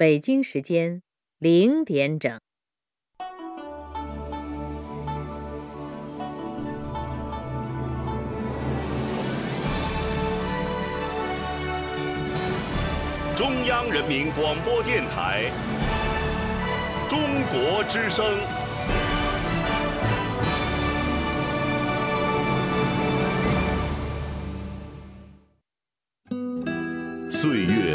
北京时间零点整。中央人民广播电台《中国之声》。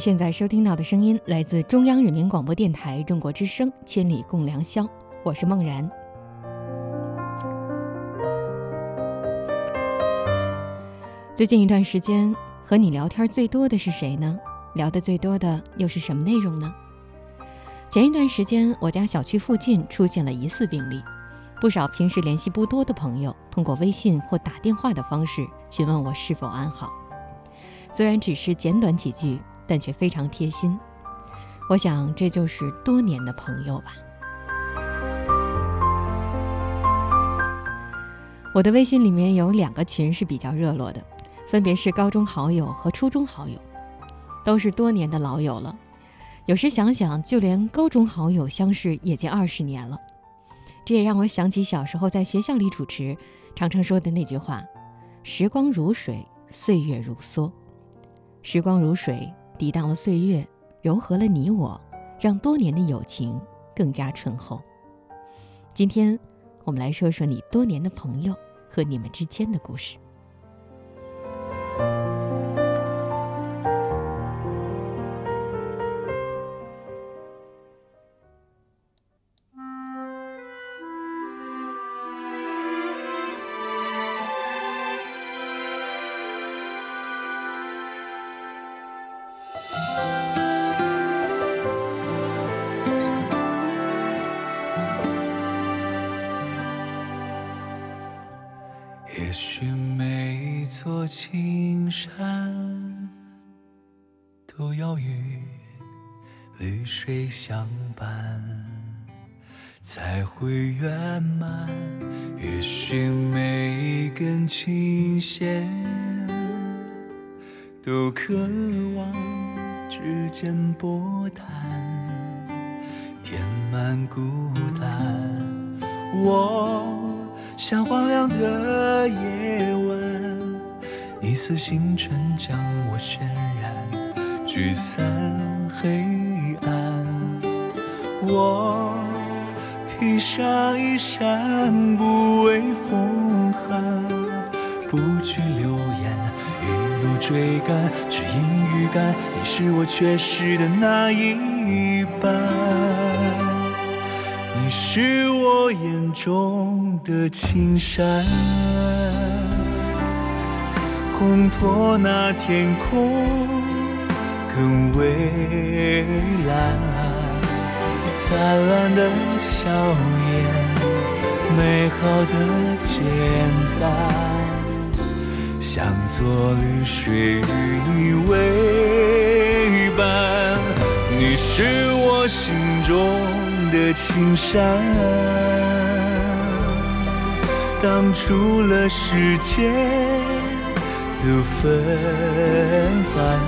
现在收听到的声音来自中央人民广播电台中国之声《千里共良宵》，我是梦然。最近一段时间和你聊天最多的是谁呢？聊得最多的又是什么内容呢？前一段时间，我家小区附近出现了疑似病例，不少平时联系不多的朋友通过微信或打电话的方式询问我是否安好。虽然只是简短几句，但却非常贴心。我想，这就是多年的朋友吧。我的微信里面有两个群是比较热络的，分别是高中好友和初中好友，都是多年的老友了。有时想想，就连高中好友相识也近二十年了。这也让我想起小时候在学校里主持，常常说的那句话：“时光如水，岁月如梭。”时光如水，抵挡了岁月，柔和了你我，让多年的友情更加醇厚。今天，我们来说说你多年的朋友和你们之间的故事。不惧流言，一路追赶，只因预感你是我缺失的那一半。你是我眼中的青山，烘托那天空更蔚蓝。灿烂的笑颜，美好的简单，想做绿水与你为伴。你是我心中的青山，挡住了世间的纷繁，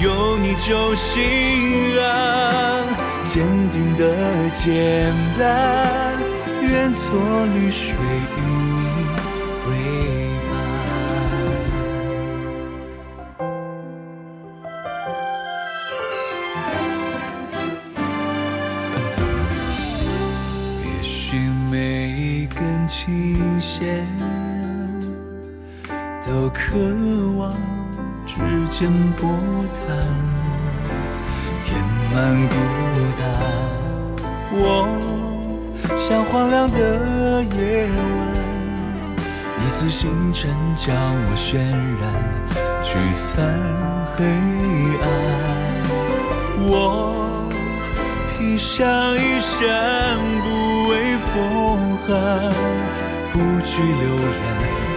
有你就心安。坚定的简单，愿做绿水与渲染，驱散黑暗。我。披上一身不畏风寒，不惧流言，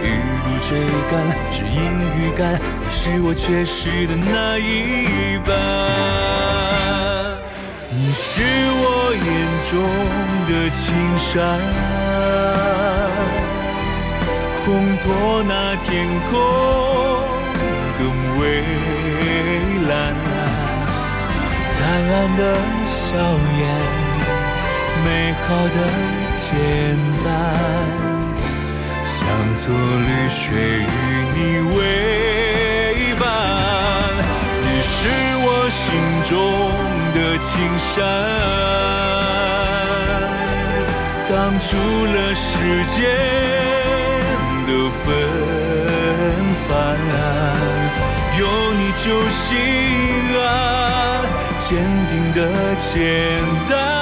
一路追赶，只因预感，你是我缺失的那一半。你是我眼中的青山，烘托那天空更蔚蓝，灿烂的。笑颜，美好的简单，像座绿水与你为伴。你是我心中的青山，挡住了世间的纷繁。有你就心安。坚定的简单，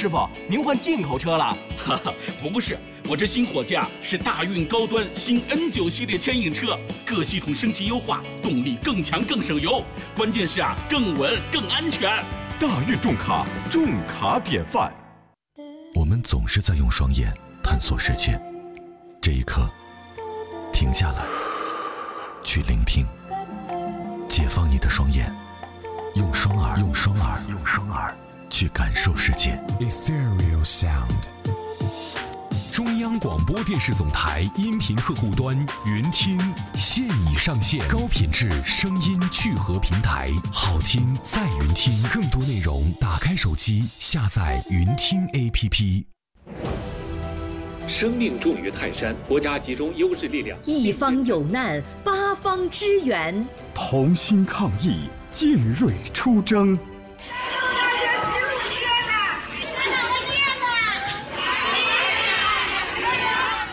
师傅，您换进口车了？哈哈，不是，我这新货架是大运高端新 N9 系列牵引车，各系统升级优化，动力更强更省油，关键是啊，更稳更安全。大运重卡，重卡典范。我们总是在用双眼探索世界，这一刻，停下来，去聆听，解放你的双眼，用双耳，用双耳，用双耳。去感受世界。Ethereal Sound，中央广播电视总台音频客户端云听现已上线，高品质声音聚合平台，好听在云听。更多内容，打开手机下载云听 APP。生命重于泰山，国家集中优势力量，一方有难，八方支援，同心抗疫，进锐出征。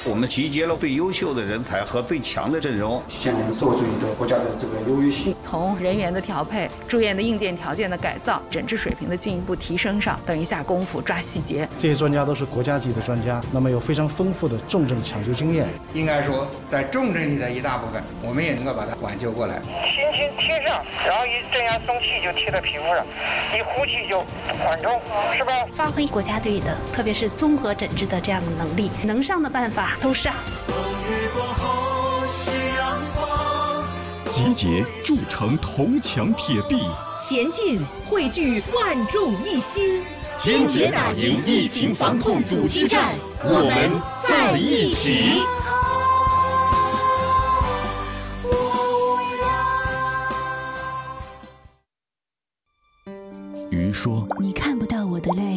我们集结了最优秀的人才和最强的阵容，现受制于的国家的这个优越性，从人员的调配、住院的硬件条件的改造、诊治水平的进一步提升上，等一下功夫抓细节。这些专家都是国家级的专家，那么有非常丰富的重症抢救经验。应该说，在重症里的一大部分，我们也能够把它挽救过来。轻轻贴上，然后一这样松气就贴在皮肤上，一呼气就缓冲，是吧？发挥国家队的，特别是综合诊治的这样的能力，能上的办法。都上。集结铸成铜墙铁壁，前进汇聚万众一心，坚决打赢疫情防控阻击战，我们在一起。鱼说：“你看不到我的泪，因为……”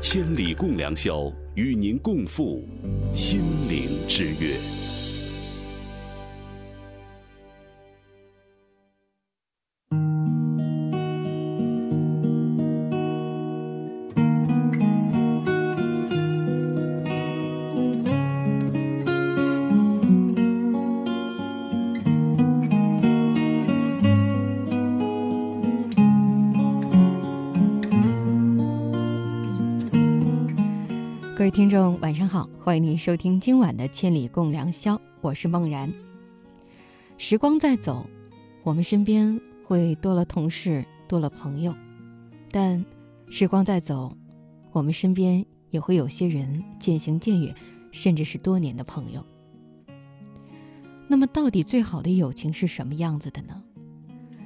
千里共良宵，与您共赴。心灵之约。晚上好，欢迎您收听今晚的《千里共良宵》，我是梦然。时光在走，我们身边会多了同事，多了朋友，但时光在走，我们身边也会有些人渐行渐远，甚至是多年的朋友。那么，到底最好的友情是什么样子的呢？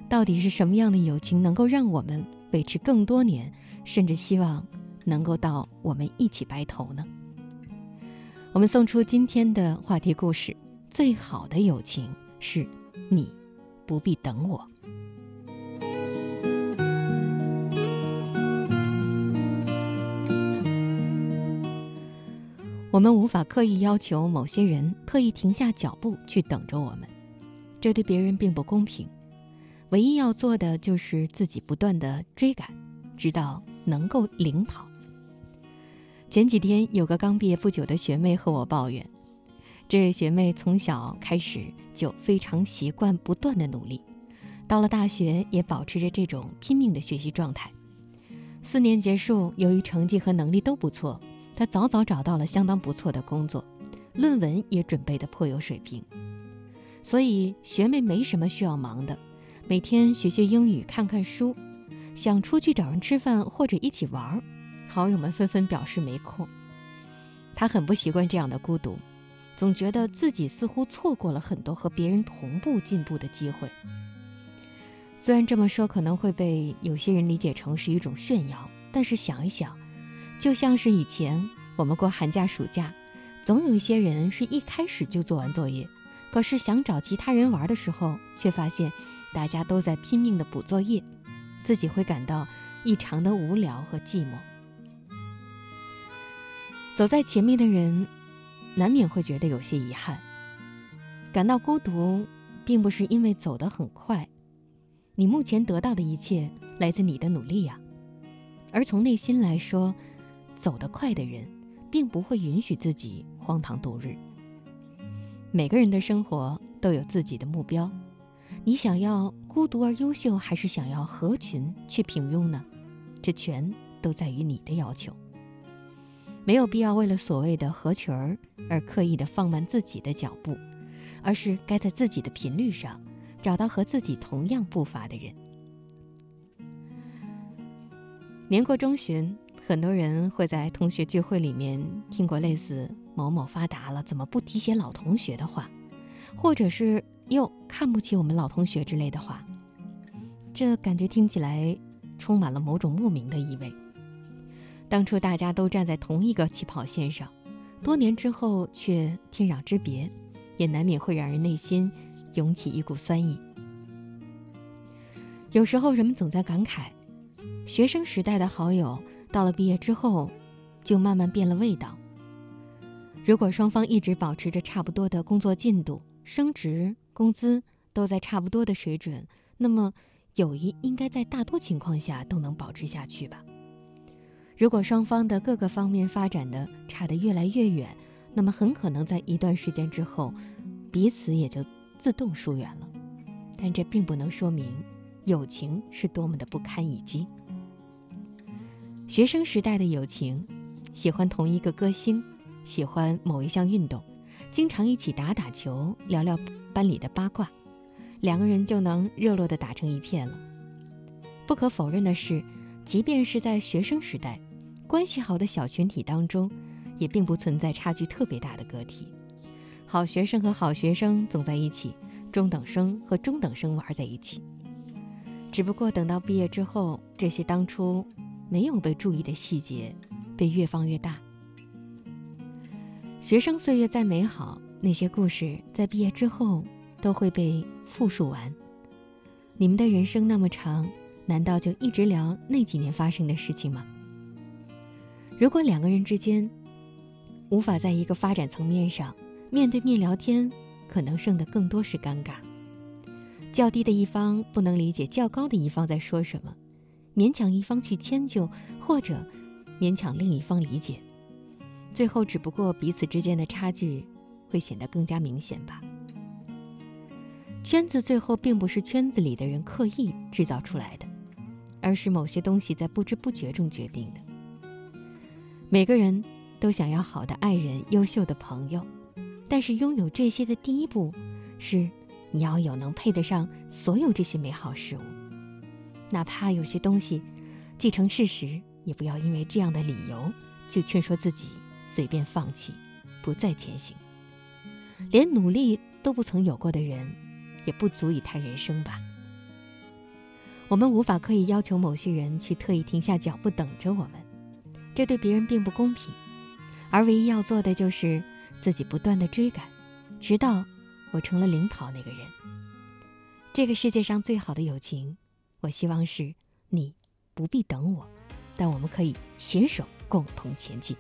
到底是什么样的友情能够让我们维持更多年，甚至希望能够到我们一起白头呢？我们送出今天的话题故事：最好的友情。是你，不必等我。我们无法刻意要求某些人特意停下脚步去等着我们，这对别人并不公平。唯一要做的就是自己不断的追赶，直到能够领跑。前几天有个刚毕业不久的学妹和我抱怨。这位学妹从小开始就非常习惯不断的努力，到了大学也保持着这种拼命的学习状态。四年结束，由于成绩和能力都不错，她早早找到了相当不错的工作，论文也准备的颇有水平。所以学妹没什么需要忙的，每天学学英语，看看书，想出去找人吃饭或者一起玩儿，好友们纷纷表示没空。他很不习惯这样的孤独。总觉得自己似乎错过了很多和别人同步进步的机会。虽然这么说可能会被有些人理解成是一种炫耀，但是想一想，就像是以前我们过寒假、暑假，总有一些人是一开始就做完作业，可是想找其他人玩的时候，却发现大家都在拼命的补作业，自己会感到异常的无聊和寂寞。走在前面的人。难免会觉得有些遗憾，感到孤独，并不是因为走得很快，你目前得到的一切来自你的努力呀。而从内心来说，走得快的人，并不会允许自己荒唐度日。每个人的生活都有自己的目标，你想要孤独而优秀，还是想要合群去平庸呢？这全都在于你的要求。没有必要为了所谓的合群儿而刻意的放慢自己的脚步，而是该在自己的频率上找到和自己同样步伐的人。年过中旬，很多人会在同学聚会里面听过类似“某某发达了，怎么不提携老同学”的话，或者是“又看不起我们老同学”之类的话，这感觉听起来充满了某种莫名的意味。当初大家都站在同一个起跑线上，多年之后却天壤之别，也难免会让人内心涌起一股酸意。有时候人们总在感慨，学生时代的好友到了毕业之后，就慢慢变了味道。如果双方一直保持着差不多的工作进度、升职、工资都在差不多的水准，那么友谊应该在大多情况下都能保持下去吧。如果双方的各个方面发展的差得越来越远，那么很可能在一段时间之后，彼此也就自动疏远了。但这并不能说明友情是多么的不堪一击。学生时代的友情，喜欢同一个歌星，喜欢某一项运动，经常一起打打球，聊聊班里的八卦，两个人就能热络地打成一片了。不可否认的是，即便是在学生时代。关系好的小群体当中，也并不存在差距特别大的个体。好学生和好学生总在一起，中等生和中等生玩在一起。只不过等到毕业之后，这些当初没有被注意的细节，被越放越大。学生岁月再美好，那些故事在毕业之后都会被复述完。你们的人生那么长，难道就一直聊那几年发生的事情吗？如果两个人之间无法在一个发展层面上面对面聊天，可能剩的更多是尴尬。较低的一方不能理解较高的一方在说什么，勉强一方去迁就，或者勉强另一方理解，最后只不过彼此之间的差距会显得更加明显吧。圈子最后并不是圈子里的人刻意制造出来的，而是某些东西在不知不觉中决定的。每个人都想要好的爱人、优秀的朋友，但是拥有这些的第一步，是你要有能配得上所有这些美好事物。哪怕有些东西既成事实，也不要因为这样的理由就劝说自己随便放弃，不再前行。连努力都不曾有过的人，也不足以谈人生吧。我们无法刻意要求某些人去特意停下脚步等着我们，这对别人并不公平。而唯一要做的就是自己不断的追赶，直到我成了领跑那个人。这个世界上最好的友情，我希望是你不必等我，但我们可以携手共同前进。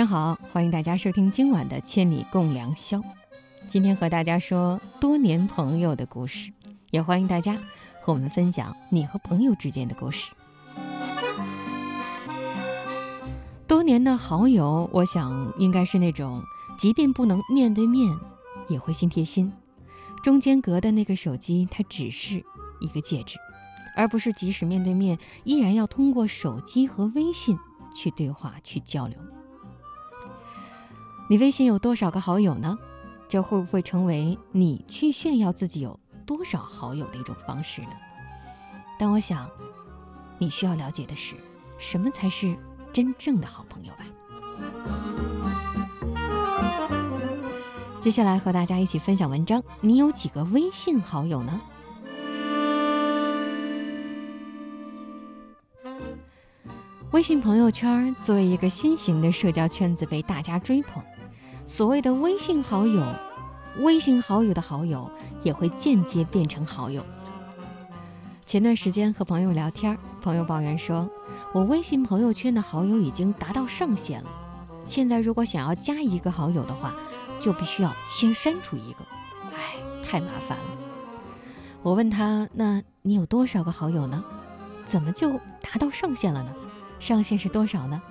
上好，欢迎大家收听今晚的《千里共良宵》。今天和大家说多年朋友的故事，也欢迎大家和我们分享你和朋友之间的故事。多年的好友，我想应该是那种，即便不能面对面，也会心贴心。中间隔的那个手机，它只是一个介质，而不是即使面对面，依然要通过手机和微信去对话、去交流。你微信有多少个好友呢？这会不会成为你去炫耀自己有多少好友的一种方式呢？但我想，你需要了解的是，什么才是真正的好朋友吧。接下来和大家一起分享文章，你有几个微信好友呢？微信朋友圈作为一个新型的社交圈子被大家追捧，所谓的微信好友，微信好友的好友也会间接变成好友。前段时间和朋友聊天，朋友抱怨说：“我微信朋友圈的好友已经达到上限了，现在如果想要加一个好友的话，就必须要先删除一个，哎，太麻烦了。”我问他：“那你有多少个好友呢？怎么就达到上限了呢？”上限是多少呢？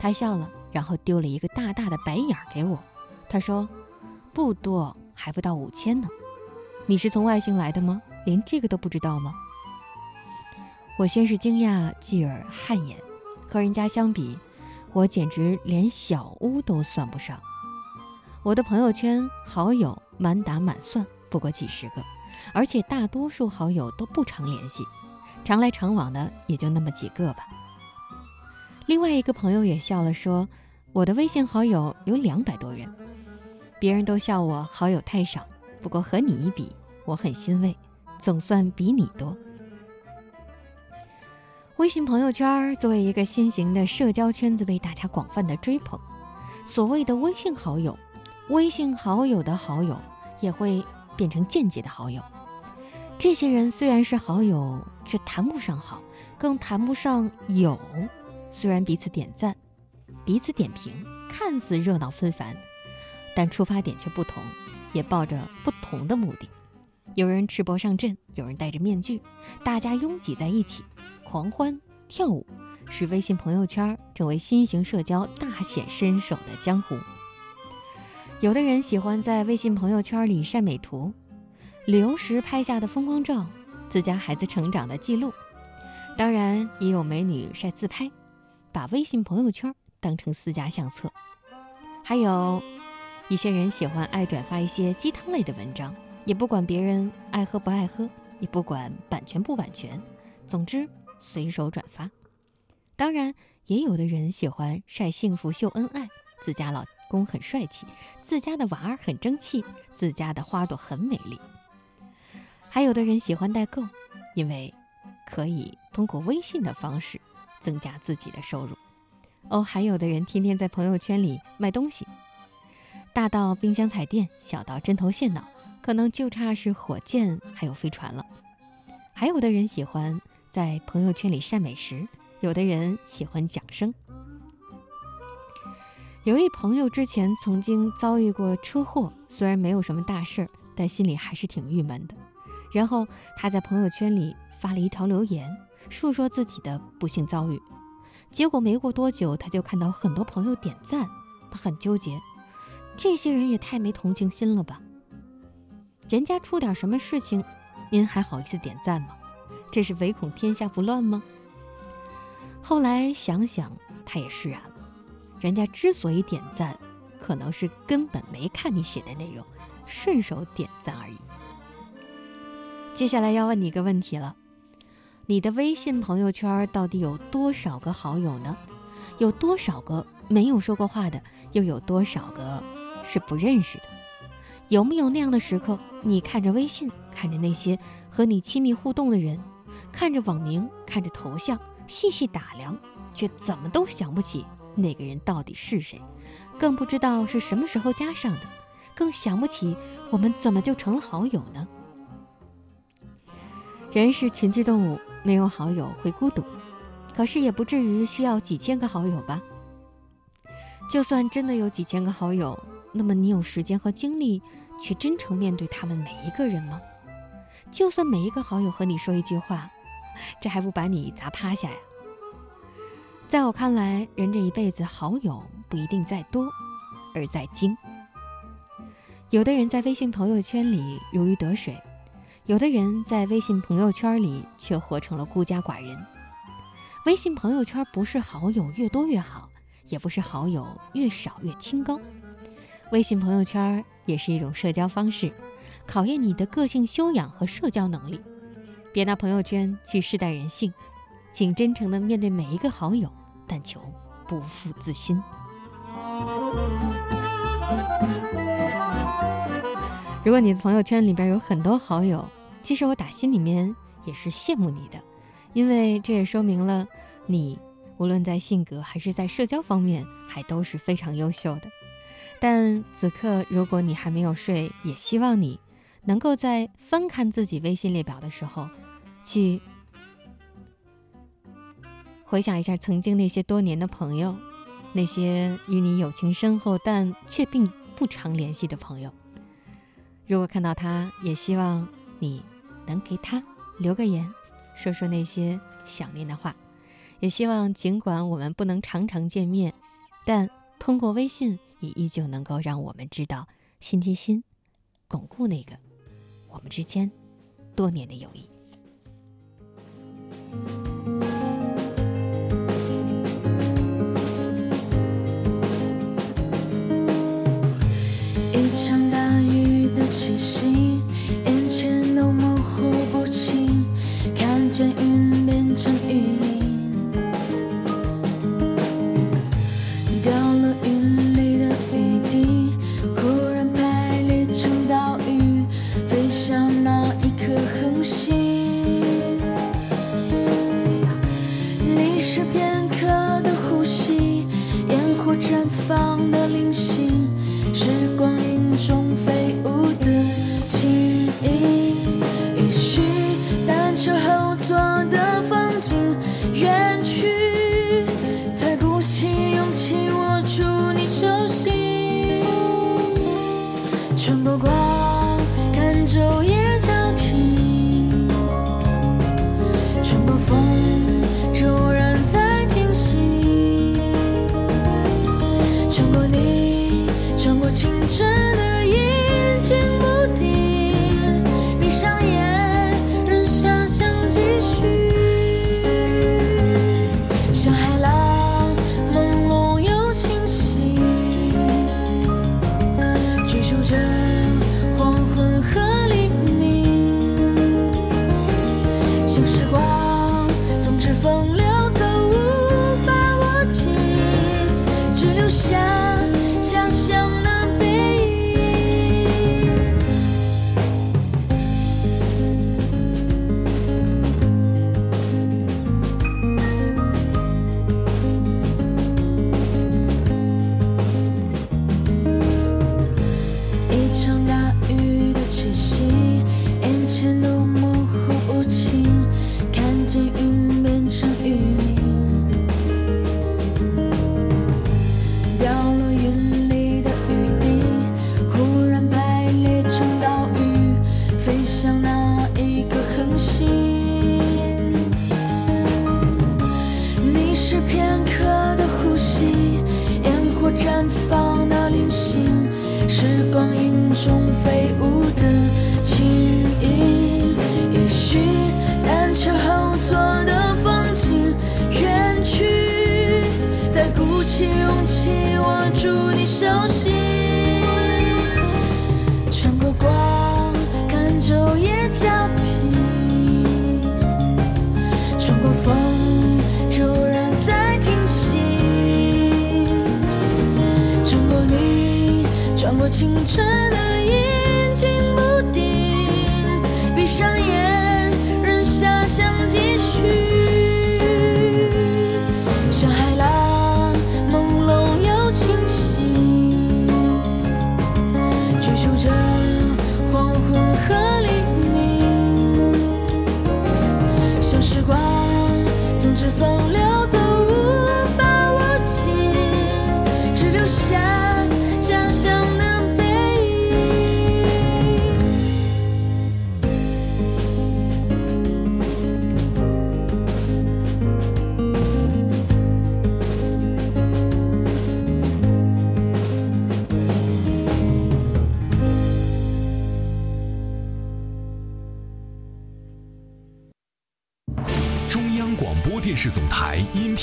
他笑了，然后丢了一个大大的白眼儿给我。他说：“不多，还不到五千呢。你是从外星来的吗？连这个都不知道吗？”我先是惊讶，继而汗颜。和人家相比，我简直连小屋都算不上。我的朋友圈好友满打满算不过几十个，而且大多数好友都不常联系，常来常往的也就那么几个吧。另外一个朋友也笑了，说：“我的微信好友有两百多人，别人都笑我好友太少。不过和你一比，我很欣慰，总算比你多。”微信朋友圈作为一个新型的社交圈子，被大家广泛的追捧。所谓的微信好友，微信好友的好友也会变成间接的好友。这些人虽然是好友，却谈不上好，更谈不上友。虽然彼此点赞、彼此点评，看似热闹纷繁，但出发点却不同，也抱着不同的目的。有人赤膊上阵，有人戴着面具，大家拥挤在一起，狂欢跳舞，使微信朋友圈成为新型社交大显身手的江湖。有的人喜欢在微信朋友圈里晒美图，旅游时拍下的风光照，自家孩子成长的记录，当然也有美女晒自拍。把微信朋友圈当成私家相册，还有一些人喜欢爱转发一些鸡汤类的文章，也不管别人爱喝不爱喝，也不管版权不版权，总之随手转发。当然，也有的人喜欢晒幸福秀恩爱，自家老公很帅气，自家的娃儿很争气，自家的花朵很美丽。还有的人喜欢代购，因为可以通过微信的方式。增加自己的收入，哦，还有的人天天在朋友圈里卖东西，大到冰箱彩电，小到针头线脑，可能就差是火箭还有飞船了。还有的人喜欢在朋友圈里晒美食，有的人喜欢讲生。有一朋友之前曾经遭遇过车祸，虽然没有什么大事儿，但心里还是挺郁闷的。然后他在朋友圈里发了一条留言。述说自己的不幸遭遇，结果没过多久，他就看到很多朋友点赞，他很纠结，这些人也太没同情心了吧？人家出点什么事情，您还好意思点赞吗？这是唯恐天下不乱吗？后来想想，他也释然了，人家之所以点赞，可能是根本没看你写的内容，顺手点赞而已。接下来要问你一个问题了。你的微信朋友圈到底有多少个好友呢？有多少个没有说过话的？又有多少个是不认识的？有没有那样的时刻，你看着微信，看着那些和你亲密互动的人，看着网名，看着头像，细细打量，却怎么都想不起那个人到底是谁，更不知道是什么时候加上的，更想不起我们怎么就成了好友呢？人是群居动物。没有好友会孤独，可是也不至于需要几千个好友吧？就算真的有几千个好友，那么你有时间和精力去真诚面对他们每一个人吗？就算每一个好友和你说一句话，这还不把你砸趴下呀？在我看来，人这一辈子好友不一定在多，而在精。有的人在微信朋友圈里如鱼得水。有的人在微信朋友圈里却活成了孤家寡人。微信朋友圈不是好友越多越好，也不是好友越少越清高。微信朋友圈也是一种社交方式，考验你的个性修养和社交能力。别拿朋友圈去试探人性，请真诚的面对每一个好友，但求不负自心。如果你的朋友圈里边有很多好友，其实我打心里面也是羡慕你的，因为这也说明了你无论在性格还是在社交方面还都是非常优秀的。但此刻如果你还没有睡，也希望你能够在翻看自己微信列表的时候，去回想一下曾经那些多年的朋友，那些与你友情深厚但却并不常联系的朋友。如果看到他，也希望你能给他留个言，说说那些想念的话。也希望尽管我们不能常常见面，但通过微信也依旧能够让我们知道心贴心，巩固那个我们之间多年的友谊。一场大雨的气息，看见云变成雨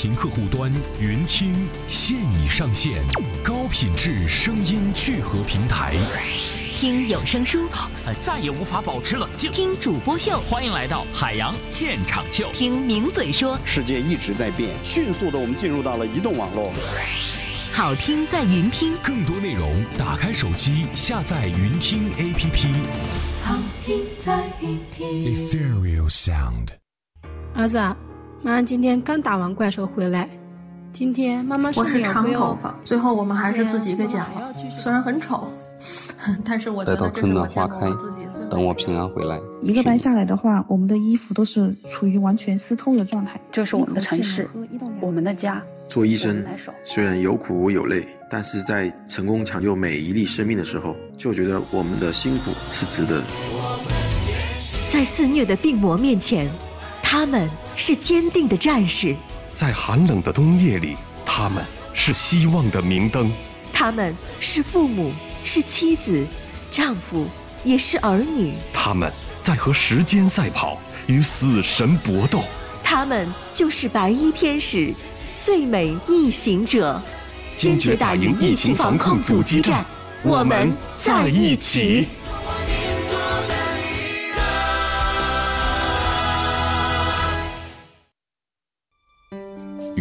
频客户端云听现已上线，高品质声音聚合平台，听有声书，再也无法保持冷静；听主播秀，欢迎来到海洋现场秀；听名嘴说，世界一直在变，迅速的我们进入到了移动网络。好听在云听，更多内容打开手机下载云听 APP。好听在云听。Ethereal Sound。儿子，妈妈今天刚打完怪兽回来。今天妈妈我是长头发，最后我们还是自己给剪了，虽然很丑，但是我觉得这是我见过自己等我平安回来。一个班下来的话，我们的衣服都是处于完全湿透的状态。这是我们的城市，我们的家。做医生虽然有苦有累，但是在成功抢救每一粒生命的时候，就觉得我们的辛苦是值得的。在肆虐的病魔面前，他们是坚定的战士。在寒冷的冬夜里，他们是希望的明灯。他们是父母，是妻子，丈夫，也是儿女。他们在和时间赛跑，与死神搏斗。他们就是白衣天使。最美逆行者，坚决打赢疫情防控阻击战，我们在一起。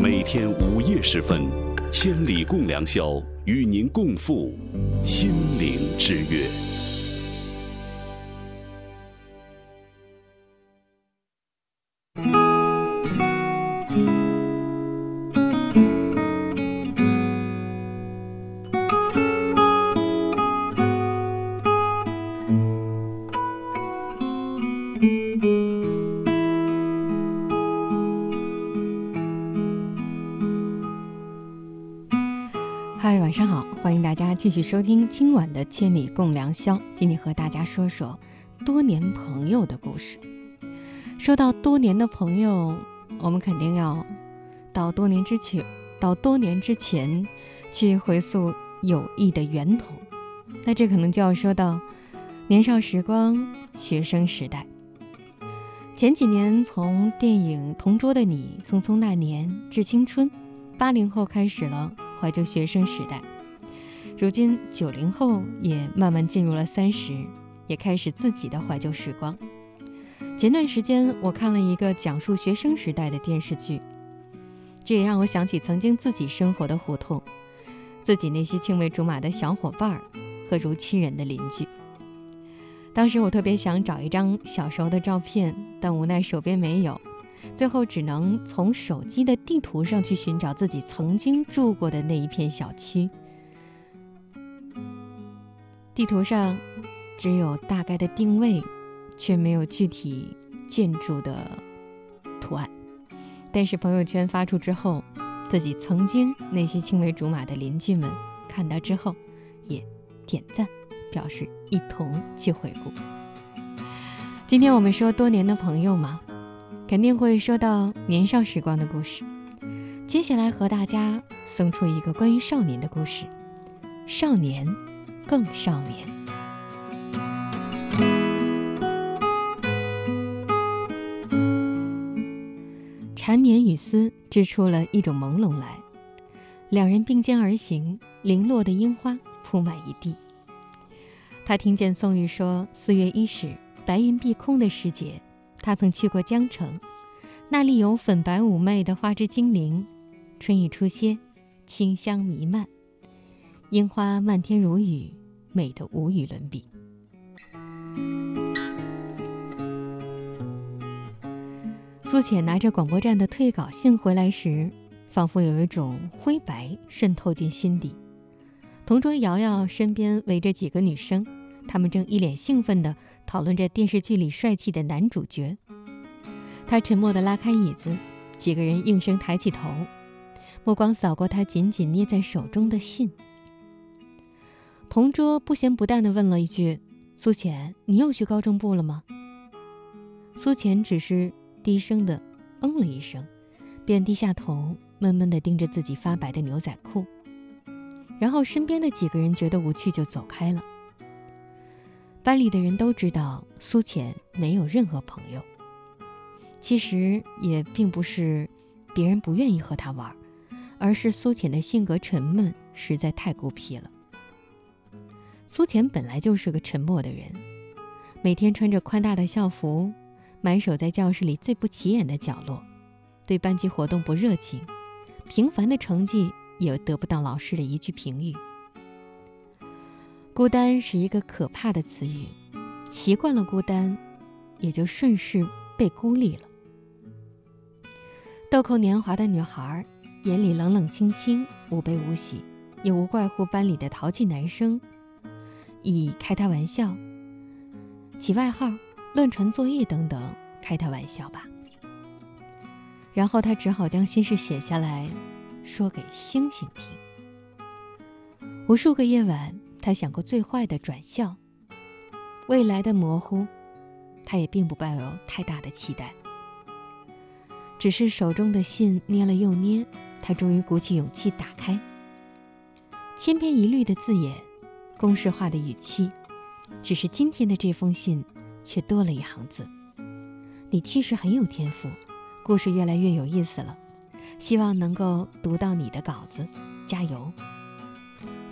每天午夜时分，千里共良宵，与您共赴心灵之约。继续收听今晚的《千里共良宵》。今天和大家说说多年朋友的故事。说到多年的朋友，我们肯定要到多年之前，到多年之前去回溯友谊的源头。那这可能就要说到年少时光、学生时代。前几年从电影《同桌的你》、《匆匆那年》、《致青春》，八零后开始了。怀旧学生时代，如今九零后也慢慢进入了三十，也开始自己的怀旧时光。前段时间我看了一个讲述学生时代的电视剧，这也让我想起曾经自己生活的胡同，自己那些青梅竹马的小伙伴儿和如亲人的邻居。当时我特别想找一张小时候的照片，但无奈手边没有。最后只能从手机的地图上去寻找自己曾经住过的那一片小区。地图上只有大概的定位，却没有具体建筑的图案。但是朋友圈发出之后，自己曾经那些青梅竹马的邻居们看到之后，也点赞表示一同去回顾。今天我们说多年的朋友嘛。肯定会说到年少时光的故事。接下来和大家送出一个关于少年的故事。少年，更少年。缠绵与丝织出了一种朦胧来。两人并肩而行，零落的樱花铺满一地。他听见宋玉说：“四月伊始，白云蔽空的时节。”他曾去过江城，那里有粉白妩媚的花枝精灵，春意初歇，清香弥漫，樱花漫天如雨，美得无与伦比。苏浅拿着广播站的退稿信回来时，仿佛有一种灰白渗透进心底。同桌瑶瑶身边围着几个女生，她们正一脸兴奋地。讨论着电视剧里帅气的男主角，他沉默地拉开椅子，几个人应声抬起头，目光扫过他紧紧捏在手中的信。同桌不咸不淡地问了一句：“苏浅，你又去高中部了吗？”苏浅只是低声的嗯了一声，便低下头，闷闷地盯着自己发白的牛仔裤。然后身边的几个人觉得无趣，就走开了。班里的人都知道苏浅没有任何朋友。其实也并不是别人不愿意和他玩，而是苏浅的性格沉闷，实在太孤僻了。苏浅本来就是个沉默的人，每天穿着宽大的校服，埋首在教室里最不起眼的角落，对班级活动不热情，平凡的成绩也得不到老师的一句评语。孤单是一个可怕的词语，习惯了孤单，也就顺势被孤立了。豆蔻年华的女孩，眼里冷冷清清，无悲无喜，也无怪乎班里的淘气男生，以开他玩笑、起外号、乱传作业等等开他玩笑吧。然后他只好将心事写下来，说给星星听。无数个夜晚，他想过最坏的转校，未来的模糊，他也并不抱有太大的期待。只是手中的信捏了又捏，他终于鼓起勇气打开。千篇一律的字眼，公式化的语气，只是今天的这封信却多了一行字：“你其实很有天赋，故事越来越有意思了，希望能够读到你的稿子，加油。”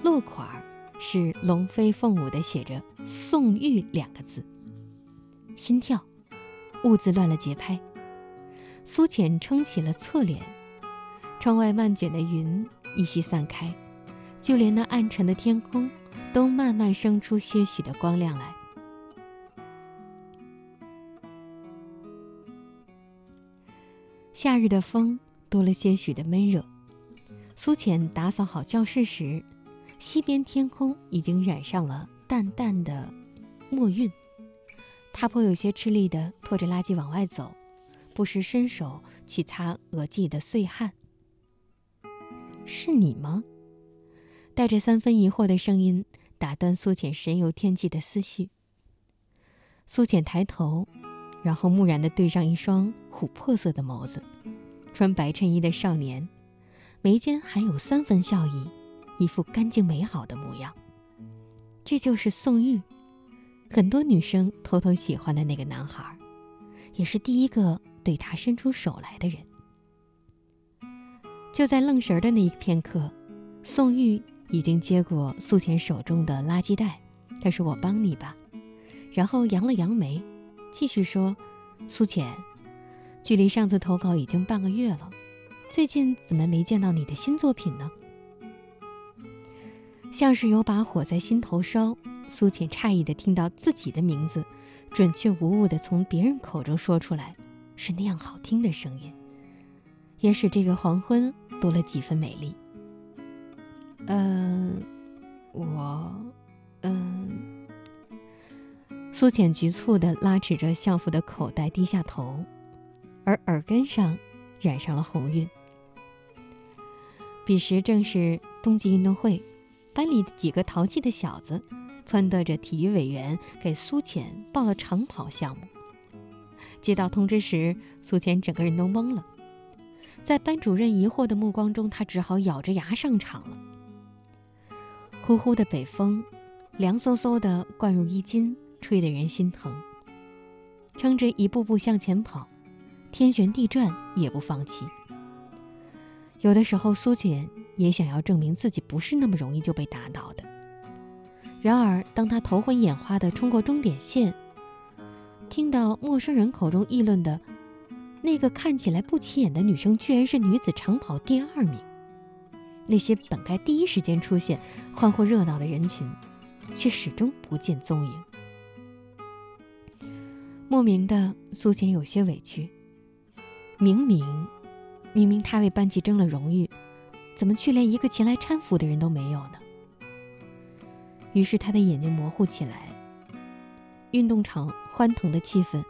落款儿是龙飞凤舞的写着“宋玉”两个字。心跳，兀自乱了节拍。苏浅撑起了侧脸，窗外漫卷的云一夕散开，就连那暗沉的天空都慢慢生出些许的光亮来。夏日的风多了些许的闷热。苏浅打扫好教室时，西边天空已经染上了淡淡的墨晕。他颇有些吃力地拖着垃圾往外走。不时伸手去擦额际的碎汗。是你吗？带着三分疑惑的声音打断苏浅神游天际的思绪。苏浅抬头，然后木然地对上一双琥珀色的眸子。穿白衬衣的少年，眉间还有三分笑意，一副干净美好的模样。这就是宋玉，很多女生偷偷喜欢的那个男孩，也是第一个。对他伸出手来的人，就在愣神的那一片刻，宋玉已经接过苏浅手中的垃圾袋。他说：“我帮你吧。”然后扬了扬眉，继续说：“苏浅，距离上次投稿已经半个月了，最近怎么没见到你的新作品呢？”像是有把火在心头烧，苏浅诧异的听到自己的名字，准确无误的从别人口中说出来。是那样好听的声音，也使这个黄昏多了几分美丽。嗯，我，嗯，苏浅局促地拉扯着校服的口袋，低下头，而耳根上染上了红晕。彼时正是冬季运动会，班里的几个淘气的小子撺掇着体育委员给苏浅报了长跑项目。接到通知时，苏浅整个人都懵了。在班主任疑惑的目光中，他只好咬着牙上场了。呼呼的北风，凉飕飕的灌入衣襟，吹得人心疼。撑着一步步向前跑，天旋地转也不放弃。有的时候，苏浅也想要证明自己不是那么容易就被打倒的。然而，当他头昏眼花地冲过终点线，听到陌生人口中议论的那个看起来不起眼的女生，居然是女子长跑第二名。那些本该第一时间出现、欢呼热闹的人群，却始终不见踪影。莫名的，苏浅有些委屈。明明，明明他为班级争了荣誉，怎么却连一个前来搀扶的人都没有呢？于是他的眼睛模糊起来。运动场欢腾的气氛，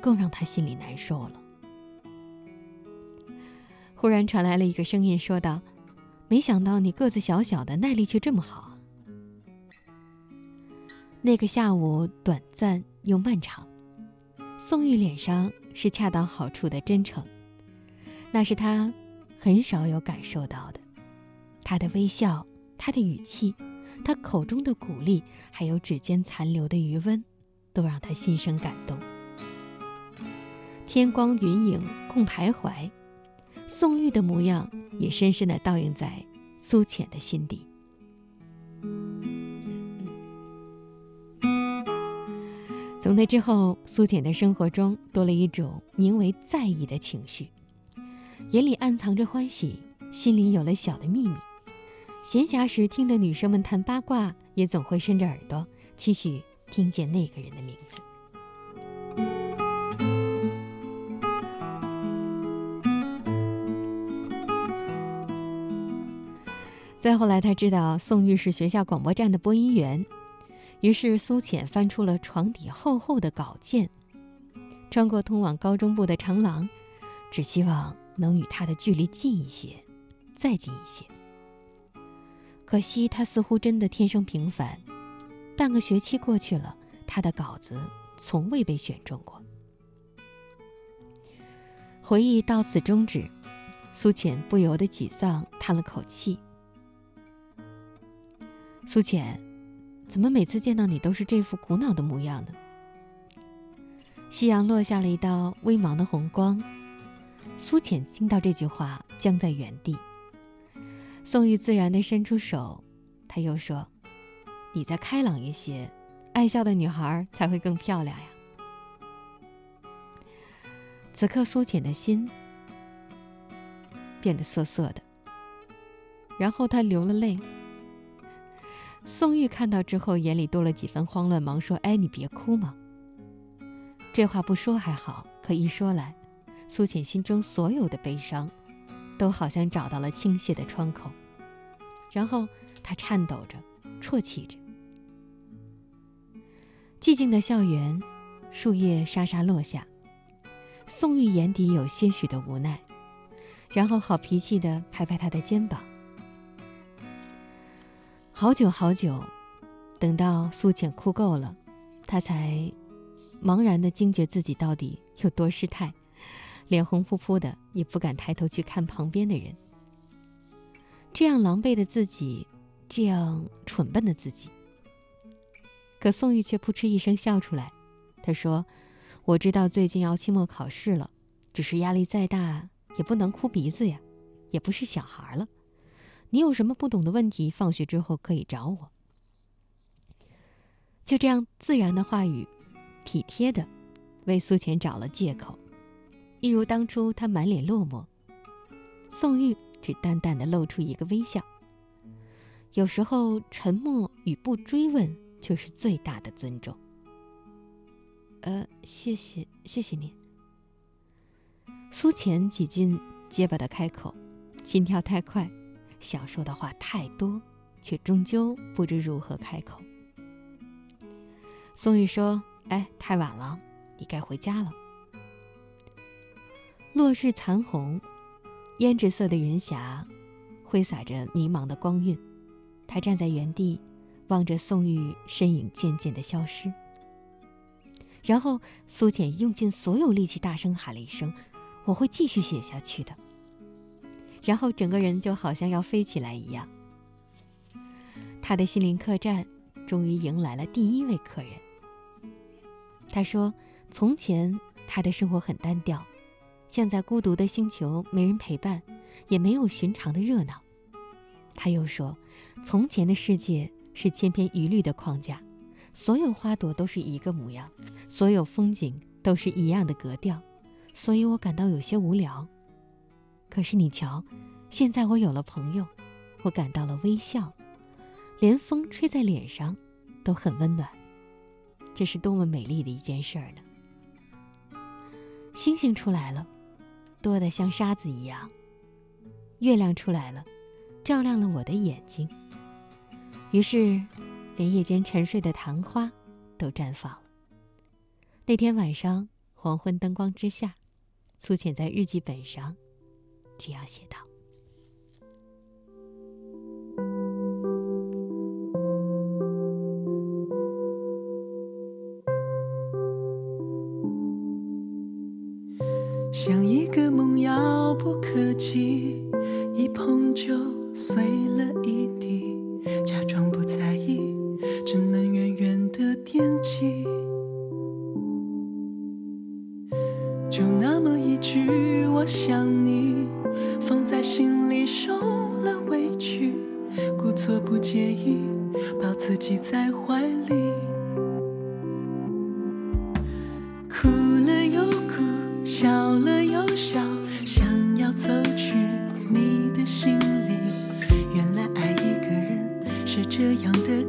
更让他心里难受了。忽然传来了一个声音，说道：“没想到你个子小小的，耐力却这么好。”那个下午短暂又漫长，宋玉脸上是恰到好处的真诚，那是他很少有感受到的。他的微笑，他的语气，他口中的鼓励，还有指尖残留的余温，都让他心生感动。天光云影共徘徊，宋玉的模样也深深的倒映在苏浅的心底。从那之后，苏浅的生活中多了一种名为在意的情绪，眼里暗藏着欢喜，心里有了小的秘密。闲暇时听的女生们谈八卦，也总会伸着耳朵，期许听见那个人的名字。再后来，他知道宋玉是学校广播站的播音员，于是苏浅翻出了床底厚厚的稿件，穿过通往高中部的长廊，只希望能与他的距离近一些，再近一些。可惜他似乎真的天生平凡，半个学期过去了，他的稿子从未被选中过。回忆到此终止，苏浅不由得沮丧，叹了口气。苏浅，怎么每次见到你都是这副苦恼的模样呢？夕阳落下了一道微茫的红光，苏浅听到这句话，僵在原地。宋玉自然地伸出手，他又说：“你再开朗一些，爱笑的女孩才会更漂亮呀。”此刻，苏浅的心变得涩涩的，然后她流了泪。宋玉看到之后，眼里多了几分慌乱，忙说：“哎，你别哭嘛。”这话不说还好，可一说来，苏浅心中所有的悲伤，都好像找到了倾泻的窗口。然后她颤抖着，啜泣着。寂静的校园，树叶沙沙落下，宋玉眼底有些许的无奈，然后好脾气的拍拍他的肩膀。好久好久，等到苏浅哭够了，他才茫然的惊觉自己到底有多失态，脸红扑扑的，也不敢抬头去看旁边的人。这样狼狈的自己，这样蠢笨的自己。可宋玉却扑哧一声笑出来，他说：“我知道最近要期末考试了，只是压力再大也不能哭鼻子呀，也不是小孩了。”你有什么不懂的问题，放学之后可以找我。就这样自然的话语，体贴的为苏浅找了借口，一如当初他满脸落寞，宋玉只淡淡的露出一个微笑。有时候沉默与不追问，就是最大的尊重。呃，谢谢，谢谢你。苏浅几近结巴的开口，心跳太快。想说的话太多，却终究不知如何开口。宋玉说：“哎，太晚了，你该回家了。”落日残红，胭脂色的云霞挥洒着迷茫的光晕。他站在原地，望着宋玉身影渐渐的消失。然后苏浅用尽所有力气，大声喊了一声：“我会继续写下去的。”然后整个人就好像要飞起来一样。他的心灵客栈终于迎来了第一位客人。他说：“从前他的生活很单调，像在孤独的星球，没人陪伴，也没有寻常的热闹。”他又说：“从前的世界是千篇一律的框架，所有花朵都是一个模样，所有风景都是一样的格调，所以我感到有些无聊。”可是你瞧，现在我有了朋友，我感到了微笑，连风吹在脸上都很温暖，这是多么美丽的一件事儿呢！星星出来了，多得像沙子一样；月亮出来了，照亮了我的眼睛。于是，连夜间沉睡的昙花都绽放了。那天晚上，黄昏灯光之下，苏浅在日记本上。只要写到像一个梦遥不可及一碰就碎了一地假装不在意只能远远的惦记。就那么一句我想你在心里受了委屈，故作不介意，把自己在怀里。哭了又哭，笑了又笑，想要走去你的心里。原来爱一个人是这样的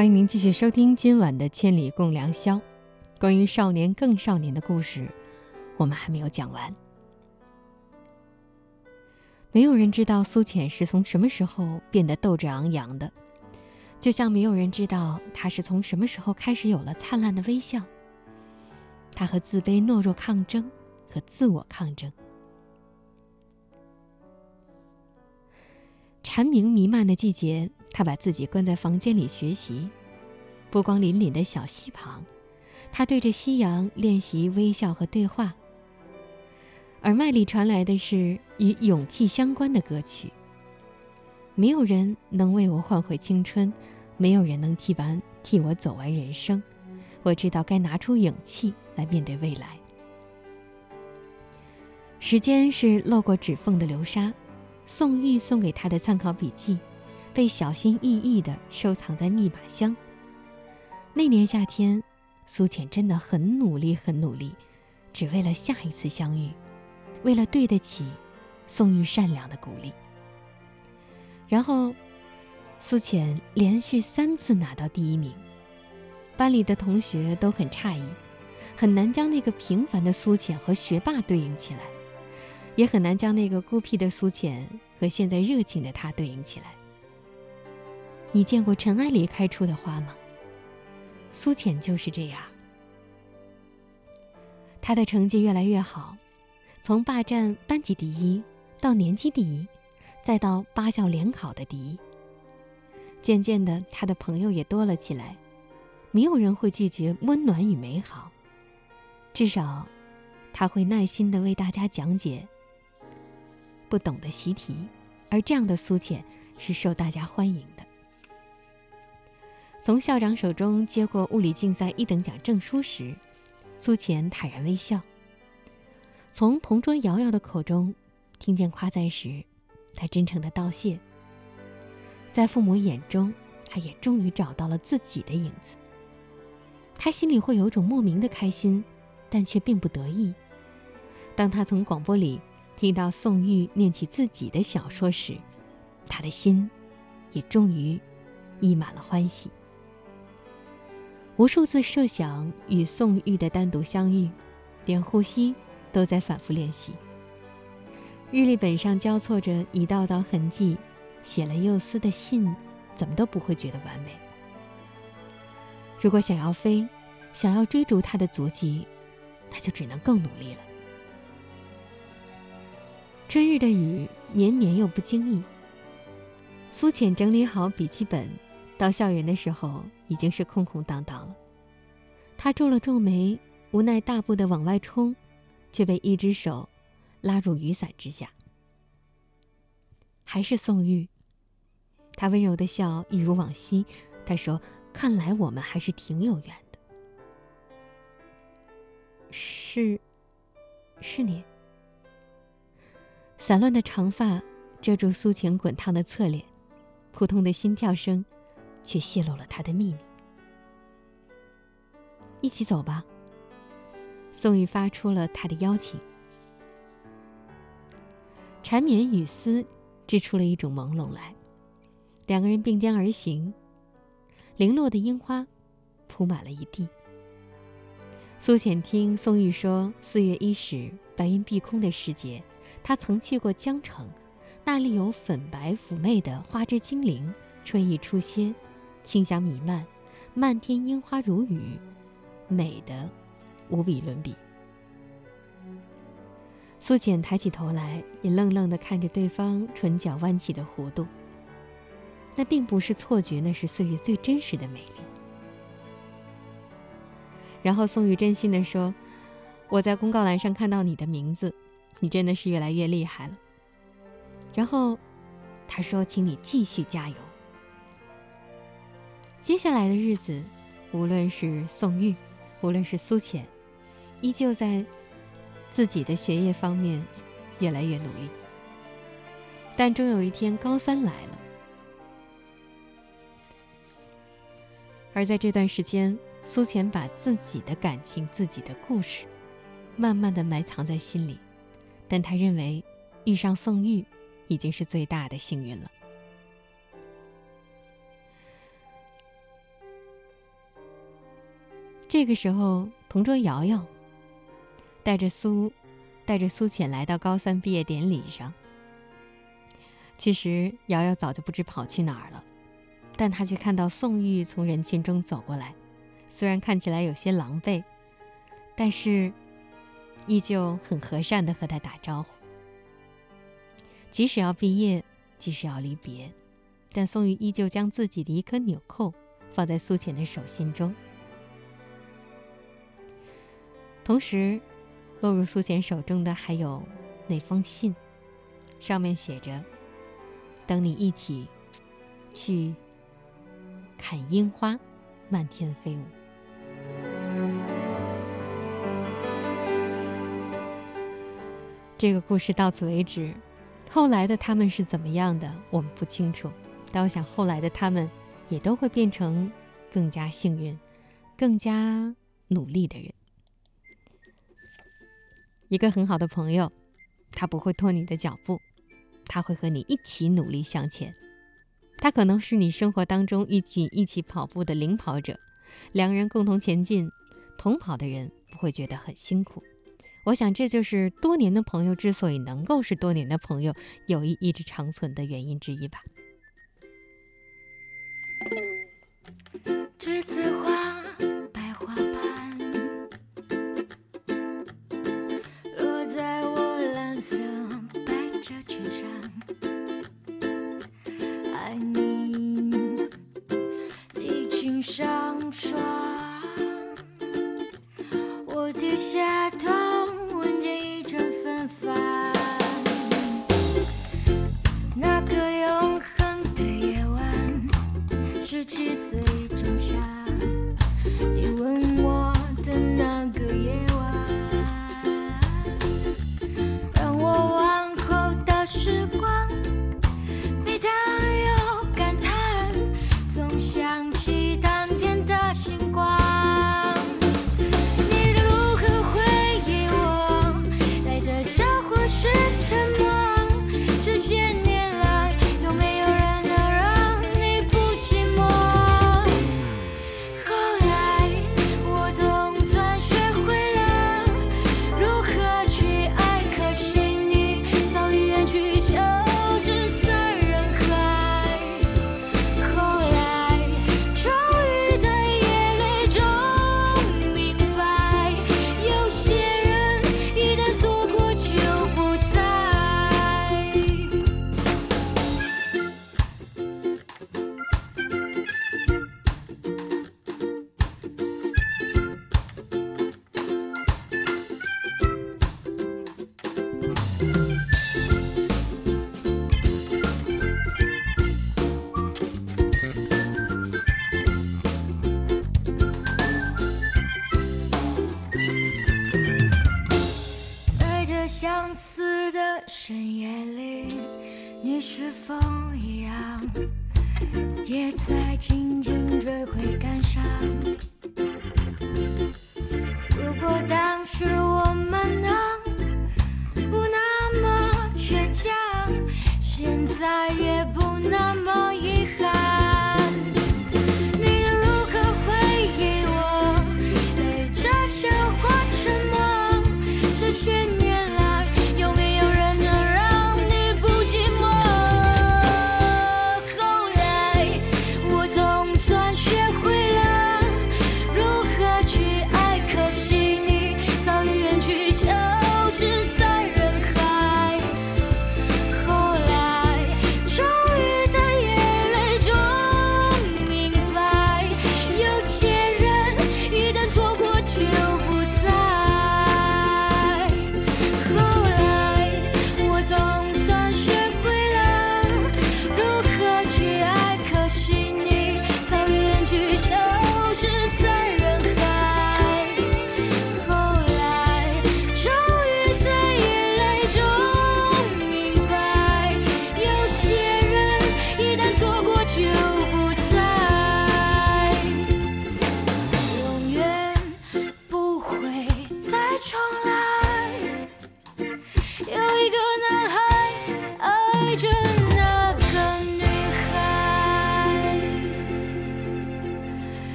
欢迎您继续收听今晚的《千里共良宵》。关于少年更少年的故事，我们还没有讲完。没有人知道苏浅是从什么时候变得斗志昂扬的，就像没有人知道他是从什么时候开始有了灿烂的微笑。他和自卑懦弱抗争，和自我抗争。蝉鸣弥漫的季节，他把自己关在房间里学习。波光粼粼的小溪旁，他对着夕阳练习微笑和对话。耳麦里传来的是与勇气相关的歌曲。没有人能为我换回青春，没有人能替完替我走完人生。我知道该拿出勇气来面对未来。时间是漏过指缝的流沙。宋玉送给他的参考笔记，被小心翼翼地收藏在密码箱。那年夏天，苏浅真的很努力，很努力，只为了下一次相遇，为了对得起宋玉善良的鼓励。然后，苏浅连续三次拿到第一名，班里的同学都很诧异，很难将那个平凡的苏浅和学霸对应起来，也很难将那个孤僻的苏浅和现在热情的他对应起来。你见过尘埃里开出的花吗？苏浅就是这样。他的成绩越来越好，从霸占班级第一，到年级第一，再到八校联考的第一。渐渐的，他的朋友也多了起来，没有人会拒绝温暖与美好。至少，他会耐心的为大家讲解不懂的习题，而这样的苏浅是受大家欢迎。从校长手中接过物理竞赛一等奖证书时，苏浅坦然微笑。从同桌瑶瑶的口中听见夸赞时，他真诚的道谢。在父母眼中，他也终于找到了自己的影子。他心里会有种莫名的开心，但却并不得意。当他从广播里听到宋玉念起自己的小说时，他的心也终于溢满了欢喜。无数次设想与宋玉的单独相遇，连呼吸都在反复练习。日历本上交错着一道道痕迹。写了又撕的信，怎么都不会觉得完美。如果想要飞，想要追逐他的足迹，他就只能更努力了。春日的雨绵绵又不经意。苏浅整理好笔记本，到校园的时候已经是空空荡荡了。他皱了皱眉，无奈大步的往外冲，却被一只手拉入雨伞之下。还是宋玉。他温柔的笑，一如往昔。他说：“看来我们还是挺有缘的。”是，是你。散乱的长发遮住苏晴滚烫的侧脸，扑通的心跳声，却泄露了他的秘密。一起走吧。宋玉发出了他的邀请。缠绵雨丝。织出了一种朦胧来，两个人并肩而行，零落的樱花铺满了一地。苏浅听宋玉说，四月伊始，白云蔽空的时节，他曾去过江城，那里有粉白妩媚的花枝精灵，春意初歇，清香弥漫，漫天樱花如雨，美的无与伦比。苏浅抬起头来，也愣愣地看着对方唇角弯起的弧度。那并不是错觉，那是岁月最真实的美丽。然后宋玉真心地说：“我在公告栏上看到你的名字，你真的是越来越厉害了。”然后他说：“请你继续加油。”接下来的日子，无论是宋玉，无论是苏浅，依旧在。自己的学业方面越来越努力，但终有一天高三来了，而在这段时间，苏浅把自己的感情、自己的故事，慢慢的埋藏在心里，但他认为遇上宋玉已经是最大的幸运了。这个时候，同桌瑶瑶。带着苏，带着苏浅来到高三毕业典礼上。其实瑶瑶早就不知跑去哪儿了，但她却看到宋玉从人群中走过来，虽然看起来有些狼狈，但是依旧很和善的和他打招呼。即使要毕业，即使要离别，但宋玉依旧将自己的一颗纽扣放在苏浅的手心中，同时。落入苏浅手中的还有那封信，上面写着：“等你一起去看樱花漫天飞舞。”这个故事到此为止。后来的他们是怎么样的，我们不清楚。但我想，后来的他们也都会变成更加幸运、更加努力的人。一个很好的朋友，他不会拖你的脚步，他会和你一起努力向前。他可能是你生活当中一起一起跑步的领跑者，两个人共同前进，同跑的人不会觉得很辛苦。我想，这就是多年的朋友之所以能够是多年的朋友，友谊一直长存的原因之一吧。栀子花，白花瓣，夏冬，闻见一阵芬芳。那个永恒的夜晚，十七岁仲夏，你吻我的那个夜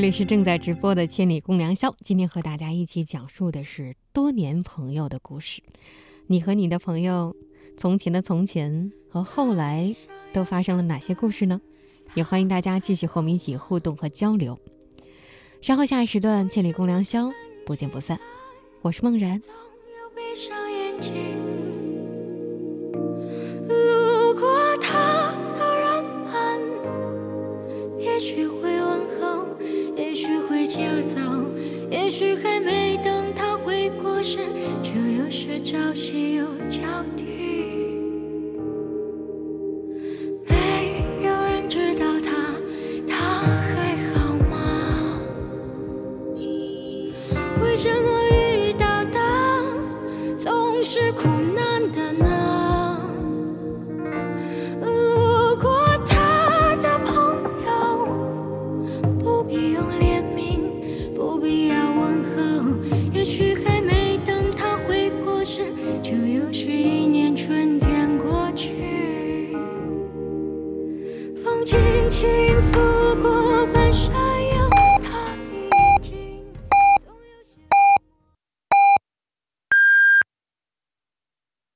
这里是正在直播的《千里共良宵》，今天和大家一起讲述的是多年朋友的故事。你和你的朋友，从前的从前和后来都发生了哪些故事呢？也欢迎大家继续和我们一起互动和交流。稍后下一时段《千里共良宵》，不见不散。我是梦然。也许会问候，也许会叫走，也许还没等他回过神，就又是朝夕又交替。没有人知道他，他还好吗？为什么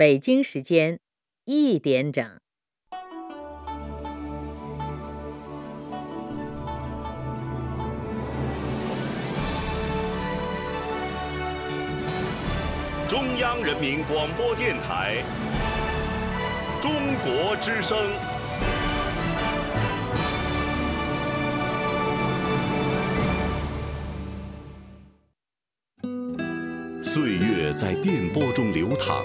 北京时间一点整。中央人民广播电台《中国之声》。岁月在电波中流淌，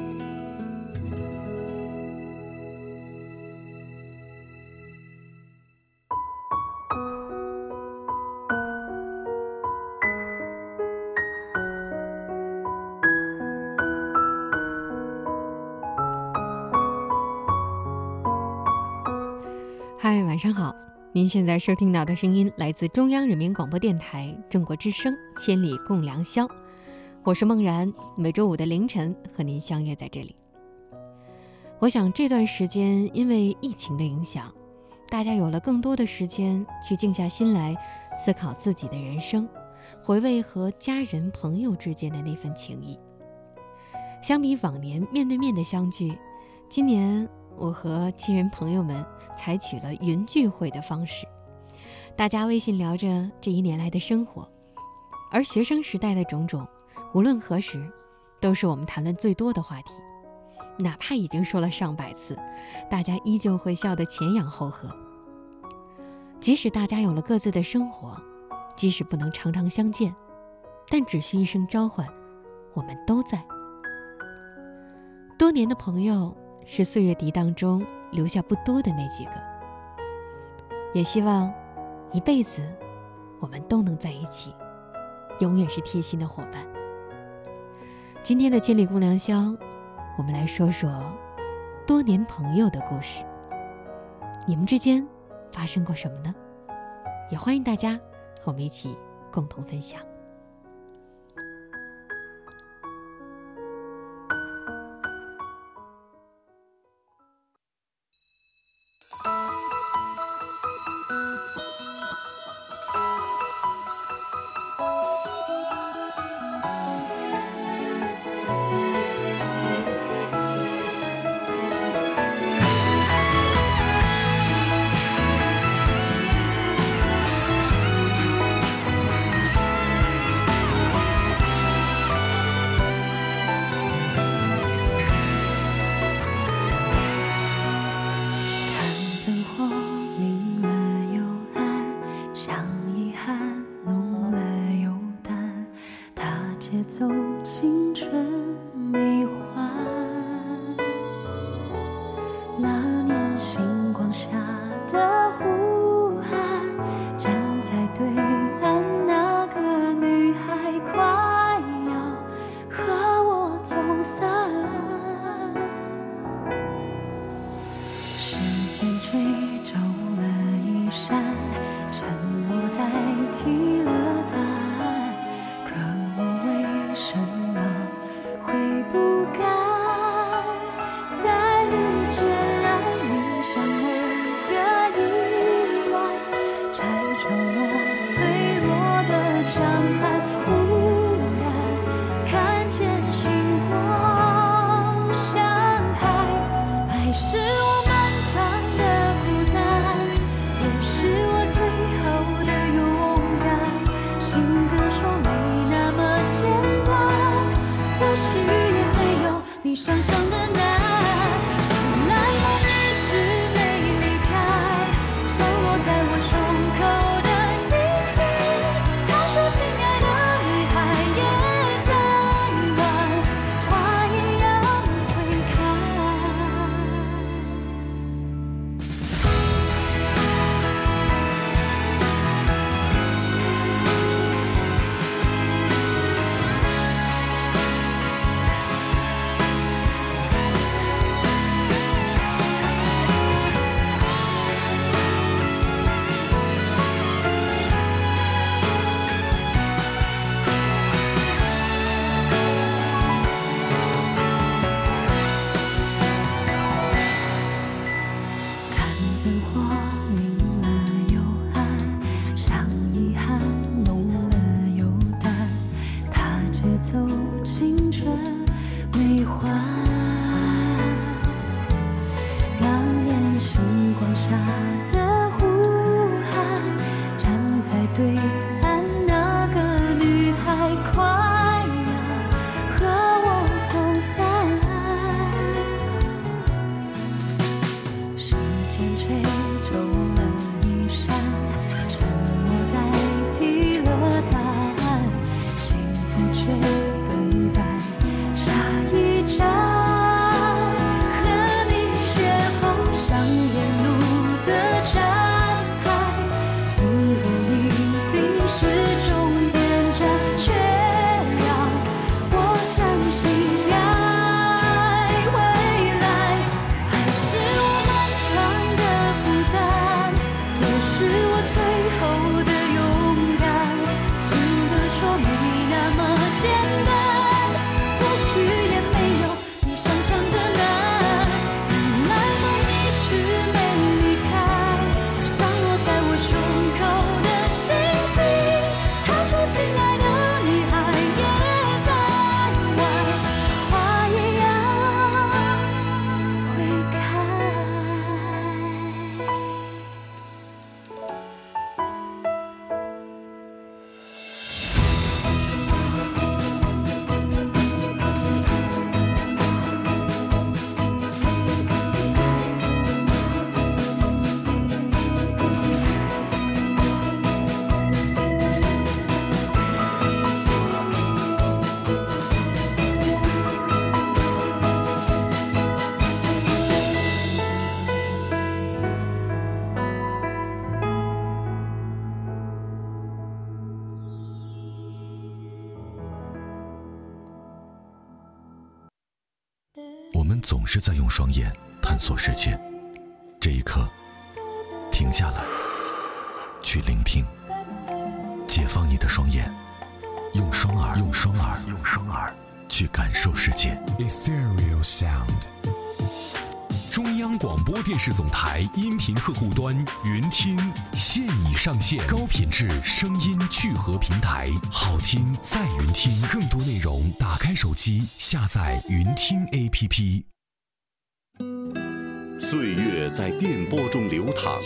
您现在收听到的声音来自中央人民广播电台中国之声《千里共良宵》，我是梦然。每周五的凌晨和您相约在这里。我想这段时间因为疫情的影响，大家有了更多的时间去静下心来思考自己的人生，回味和家人朋友之间的那份情谊。相比往年面对面的相聚，今年我和亲人朋友们。采取了云聚会的方式，大家微信聊着这一年来的生活，而学生时代的种种，无论何时，都是我们谈论最多的话题。哪怕已经说了上百次，大家依旧会笑得前仰后合。即使大家有了各自的生活，即使不能常常相见，但只需一声召唤，我们都在。多年的朋友，是岁月涤荡中。留下不多的那几个，也希望一辈子我们都能在一起，永远是贴心的伙伴。今天的千里共良宵，我们来说说多年朋友的故事。你们之间发生过什么呢？也欢迎大家和我们一起共同分享。索世界，这一刻，停下来，去聆听，解放你的双眼，用双耳，用双耳，用双耳，去感受世界。Ethereal Sound。中央广播电视总台音频客户端云听现已上线，高品质声音聚合平台，好听在云听。更多内容，打开手机下载云听 APP。岁月在电波中流淌，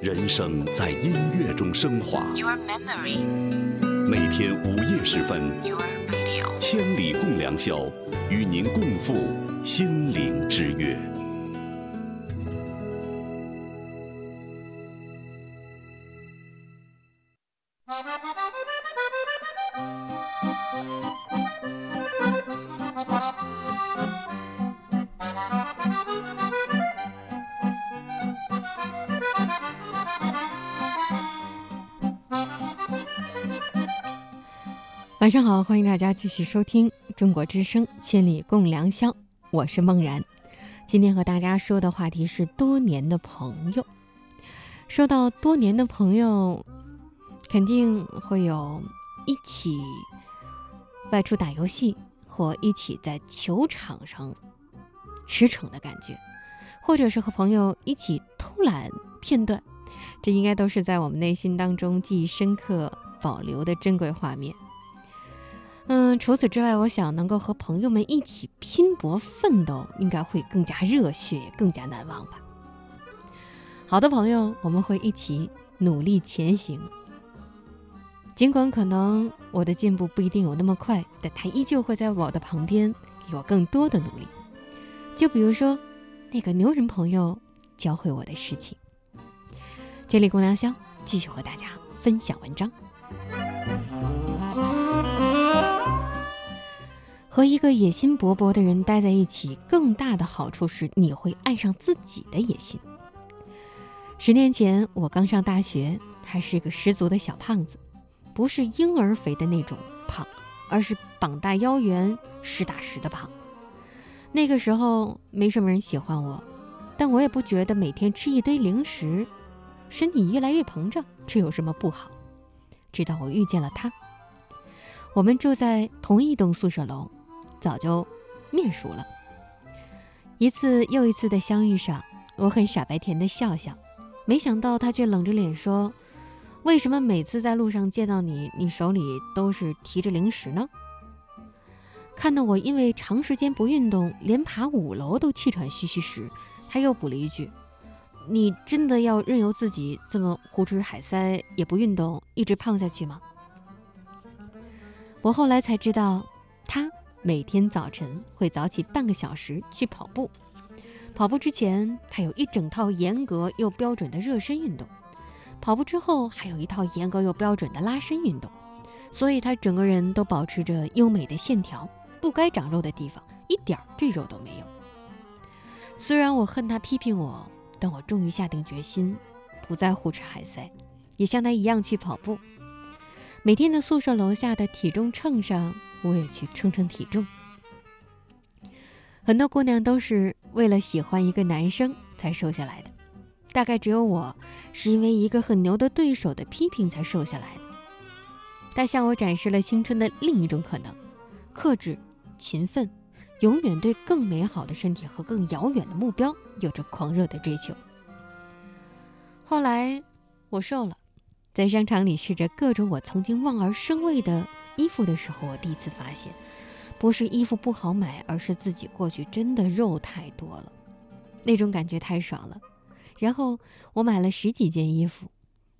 人生在音乐中升华。每天午夜时分，千里共良宵，与您共赴心灵之约。晚上好，欢迎大家继续收听中国之声《千里共良宵》，我是梦然。今天和大家说的话题是多年的朋友。说到多年的朋友，肯定会有一起外出打游戏，或一起在球场上驰骋的感觉，或者是和朋友一起偷懒片段，这应该都是在我们内心当中记忆深刻、保留的珍贵画面。嗯，除此之外，我想能够和朋友们一起拼搏奋斗，应该会更加热血，更加难忘吧。好的朋友，我们会一起努力前行。尽管可能我的进步不一定有那么快，但他依旧会在我的旁边，给我更多的努力。就比如说，那个牛人朋友教会我的事情。千里共良宵，继续和大家分享文章。和一个野心勃勃的人待在一起，更大的好处是你会爱上自己的野心。十年前，我刚上大学，还是个十足的小胖子，不是婴儿肥的那种胖，而是膀大腰圆、实打实的胖。那个时候，没什么人喜欢我，但我也不觉得每天吃一堆零食，身体越来越膨胀，这有什么不好？直到我遇见了他，我们住在同一栋宿舍楼。早就面熟了。一次又一次的相遇上，我很傻白甜的笑笑，没想到他却冷着脸说：“为什么每次在路上见到你，你手里都是提着零食呢？”看到我因为长时间不运动，连爬五楼都气喘吁吁时，他又补了一句：“你真的要任由自己这么胡吃海塞，也不运动，一直胖下去吗？”我后来才知道，他每天早晨会早起半个小时去跑步。跑步之前，他有一整套严格又标准的热身运动；跑步之后，还有一套严格又标准的拉伸运动。所以，他整个人都保持着优美的线条。不该长肉的地方，一点赘肉都没有。虽然我恨他批评我，但我终于下定决心，不再胡吃海塞，也像他一样去跑步。每天的宿舍楼下的体重秤上，我也去称称体重。很多姑娘都是为了喜欢一个男生才瘦下来的，大概只有我是因为一个很牛的对手的批评才瘦下来的。他向我展示了青春的另一种可能：克制。勤奋，永远对更美好的身体和更遥远的目标有着狂热的追求。后来我瘦了，在商场里试着各种我曾经望而生畏的衣服的时候，我第一次发现，不是衣服不好买，而是自己过去真的肉太多了，那种感觉太爽了。然后我买了十几件衣服，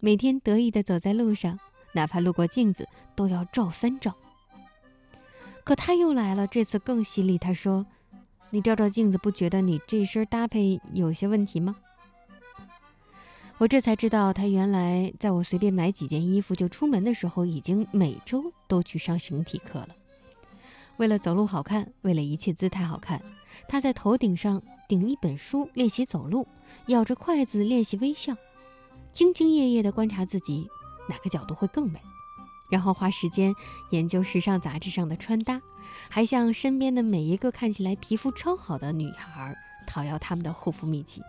每天得意地走在路上，哪怕路过镜子都要照三照。可他又来了，这次更犀利。他说：“你照照镜子，不觉得你这身搭配有些问题吗？”我这才知道，他原来在我随便买几件衣服就出门的时候，已经每周都去上形体课了。为了走路好看，为了一切姿态好看，他在头顶上顶一本书练习走路，咬着筷子练习微笑，兢兢业业地观察自己哪个角度会更美。然后花时间研究时尚杂志上的穿搭，还向身边的每一个看起来皮肤超好的女孩讨要他们的护肤秘籍。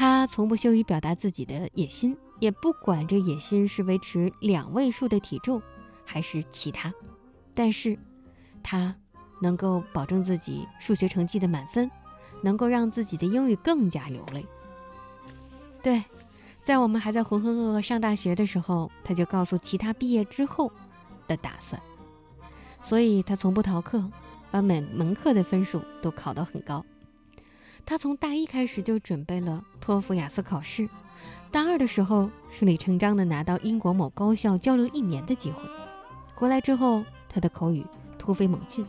他从不羞于表达自己的野心，也不管这野心是维持两位数的体重，还是其他。但是，他能够保证自己数学成绩的满分，能够让自己的英语更加流利。对。在我们还在浑浑噩噩上大学的时候，他就告诉其他毕业之后的打算，所以他从不逃课，把每门课的分数都考得很高。他从大一开始就准备了托福、雅思考试，大二的时候顺理成章地拿到英国某高校交流一年的机会。回来之后，他的口语突飞猛进，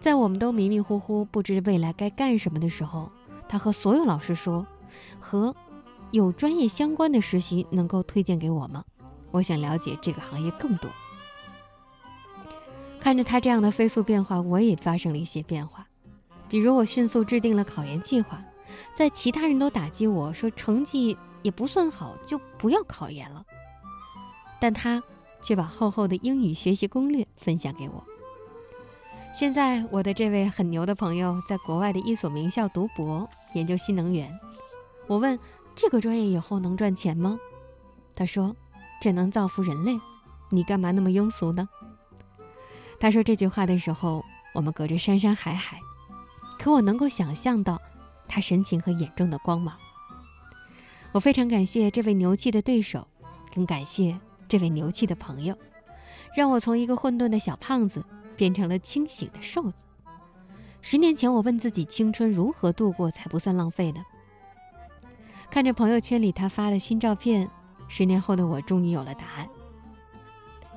在我们都迷迷糊糊不知未来该干什么的时候，他和所有老师说：“和。”有专业相关的实习能够推荐给我吗？我想了解这个行业更多。看着他这样的飞速变化，我也发生了一些变化。比如，我迅速制定了考研计划，在其他人都打击我说成绩也不算好就不要考研了，但他却把厚厚的英语学习攻略分享给我。现在，我的这位很牛的朋友在国外的一所名校读博，研究新能源。我问。这个专业以后能赚钱吗？他说：“这能造福人类，你干嘛那么庸俗呢？”他说这句话的时候，我们隔着山山海海，可我能够想象到他神情和眼中的光芒。我非常感谢这位牛气的对手，更感谢这位牛气的朋友，让我从一个混沌的小胖子变成了清醒的瘦子。十年前，我问自己，青春如何度过才不算浪费呢？看着朋友圈里他发的新照片，十年后的我终于有了答案。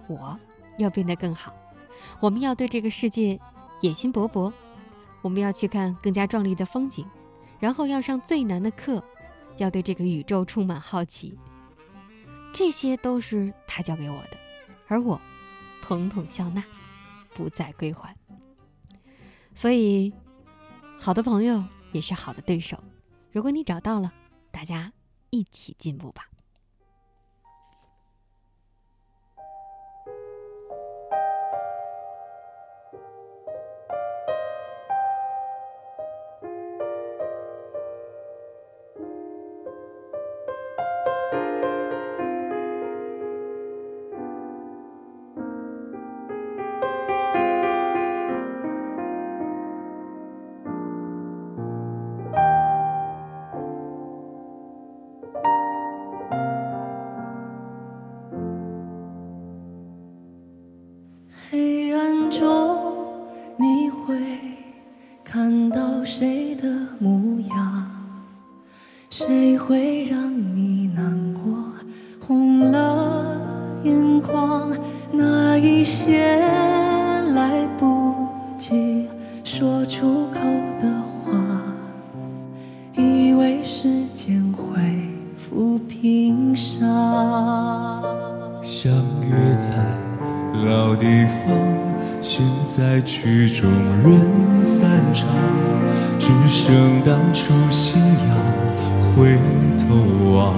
我要变得更好，我们要对这个世界野心勃勃，我们要去看更加壮丽的风景，然后要上最难的课，要对这个宇宙充满好奇。这些都是他教给我的，而我统统笑纳，不再归还。所以，好的朋友也是好的对手。如果你找到了。大家一起进步吧。地方现在曲终人散场只剩当初信仰回头望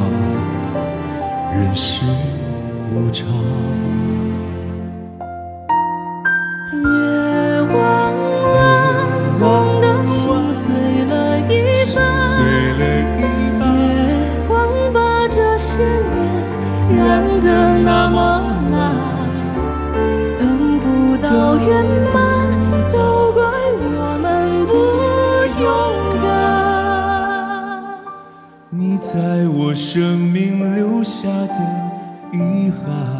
人世无常。生命留下的遗憾。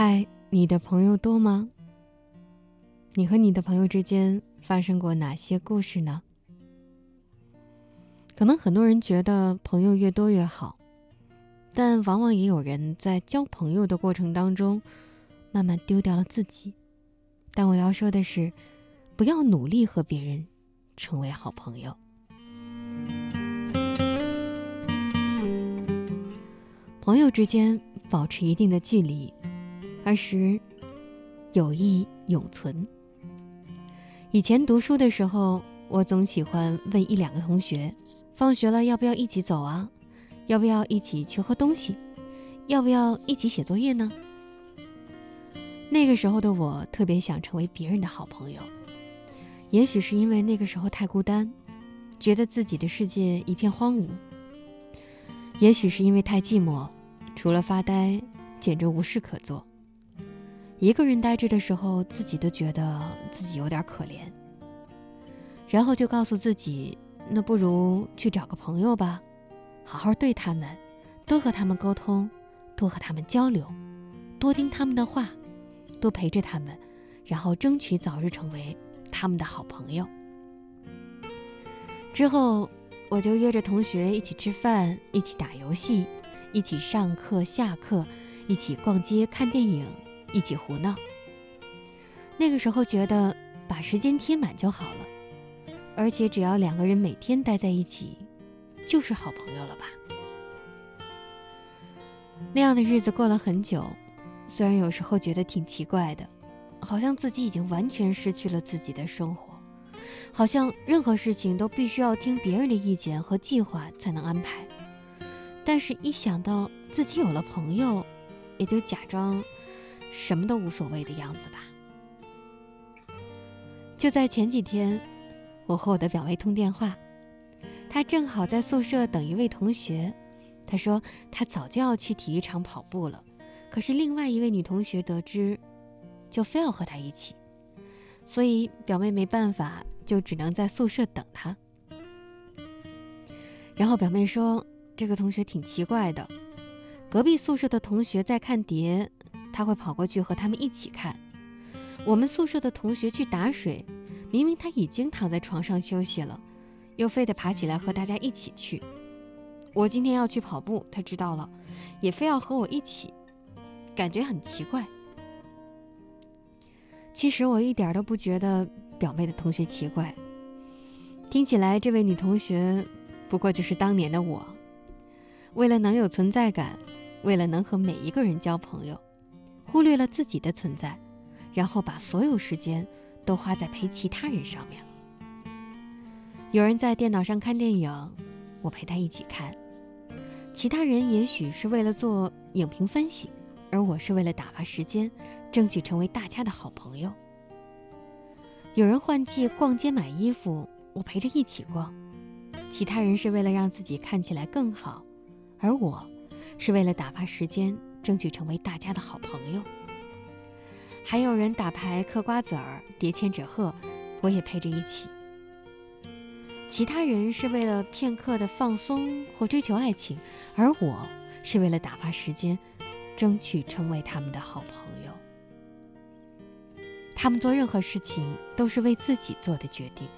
嗨你的朋友多吗？你和你的朋友之间发生过哪些故事呢？可能很多人觉得朋友越多越好但往往也有人在交朋友的过程当中慢慢丢掉了自己。但我要说的是不要努力和别人成为好朋友。朋友之间保持一定的距离二十友谊永存。以前读书的时候我总喜欢问一两个同学放学了要不要一起走啊？要不要一起去喝东西？要不要一起写作业呢？那个时候的我特别想成为别人的好朋友也许是因为那个时候太孤单觉得自己的世界一片荒芜。也许是因为太寂寞除了发呆简直无事可做一个人呆着的时候，自己都觉得自己有点可怜，然后就告诉自己，那不如去找个朋友吧，好好对他们，多和他们沟通，多和他们交流，多听他们的话。多陪着他们，然后争取早日成为他们的好朋友。之后，我就约着同学一起吃饭，一起打游戏，一起上课下课，一起逛街看电影，一起胡闹。那个时候觉得把时间填满就好了，而且只要两个人每天待在一起，就是好朋友了吧？那样的日子过了很久。虽然有时候觉得挺奇怪的，好像自己已经完全失去了自己的生活，好像任何事情都必须要听别人的意见和计划才能安排。但是，一想到自己有了朋友，也就假装什么都无所谓的样子吧。就在前几天，我和我的表妹通电话，她正好在宿舍等一位同学。她说她早就要去体育场跑步了。可是另外一位女同学得知，就非要和她一起，所以表妹没办法，就只能在宿舍等她。然后表妹说，这个同学挺奇怪的，隔壁宿舍的同学在看碟，他会跑过去和他们一起看；我们宿舍的同学去打水，明明他已经躺在床上休息了，又非得爬起来和大家一起去。我今天要去跑步，他知道了，也非要和我一起。感觉很奇怪。其实我一点都不觉得表妹的同学奇怪。听起来，这位女同学不过就是当年的我，为了能有存在感，为了能和每一个人交朋友，忽略了自己的存在，然后把所有时间都花在陪其他人上面了。有人在电脑上看电影，我陪他一起看；其他人也许是为了做影评分析。而我是为了打发时间，争取成为大家的好朋友。有人换季逛街买衣服，我陪着一起逛；其他人是为了让自己看起来更好，而我是为了打发时间，争取成为大家的好朋友。还有人打牌、嗑瓜子儿、叠千纸鹤，我也陪着一起。其他人是为了片刻的放松或追求爱情，而我是为了打发时间。争取成为他们的好朋友。他们做任何事情都是为自己做的决定，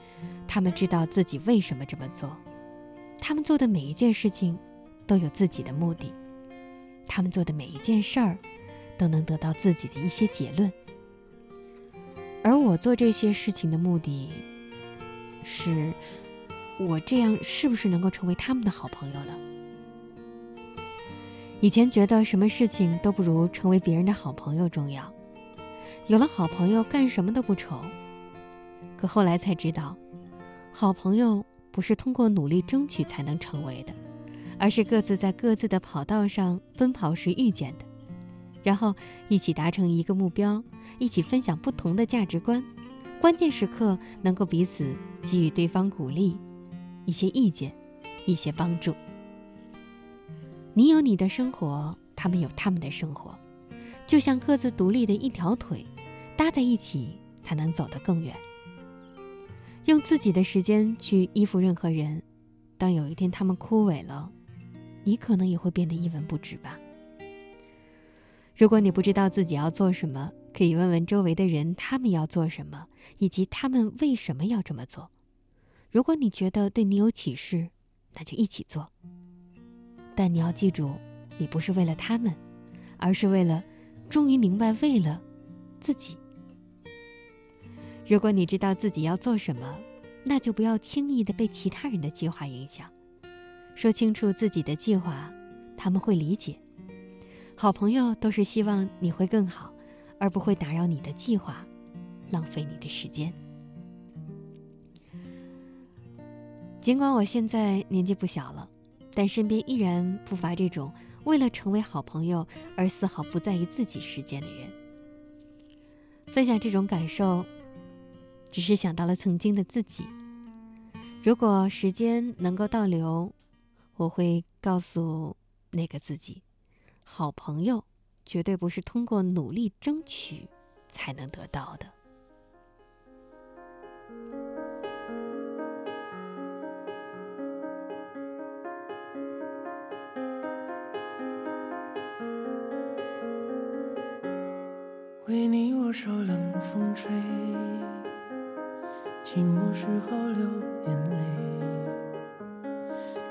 他们知道自己为什么这么做，他们做的每一件事情都有自己的目的，他们做的每一件事儿都能得到自己的一些结论。而我做这些事情的目的，是我这样是不是能够成为他们的好朋友呢？以前觉得什么事情都不如成为别人的好朋友重要，有了好朋友干什么都不愁。可后来才知道，好朋友不是通过努力争取才能成为的，而是各自在各自的跑道上奔跑时遇见的，然后一起达成一个目标，一起分享不同的价值观，关键时刻能够彼此给予对方鼓励、一些意见、一些帮助。你有你的生活，他们有他们的生活，就像各自独立的一条腿，搭在一起才能走得更远。用自己的时间去依附任何人，当有一天他们枯萎了，你可能也会变得一文不值吧。如果你不知道自己要做什么，可以问问周围的人，他们要做什么，以及他们为什么要这么做。如果你觉得对你有启示，那就一起做。但你要记住，你不是为了他们，而是为了终于明白为了自己。如果你知道自己要做什么，那就不要轻易的被其他人的计划影响。说清楚自己的计划，他们会理解。好朋友都是希望你会更好，而不会打扰你的计划，浪费你的时间。尽管我现在年纪不小了，但身边依然不乏这种为了成为好朋友而丝毫不在意自己时间的人。分享这种感受，只是想到了曾经的自己。如果时间能够倒流，我会告诉那个自己：好朋友绝对不是通过努力争取才能得到的。为你我受冷风吹，寂寞时候流眼泪。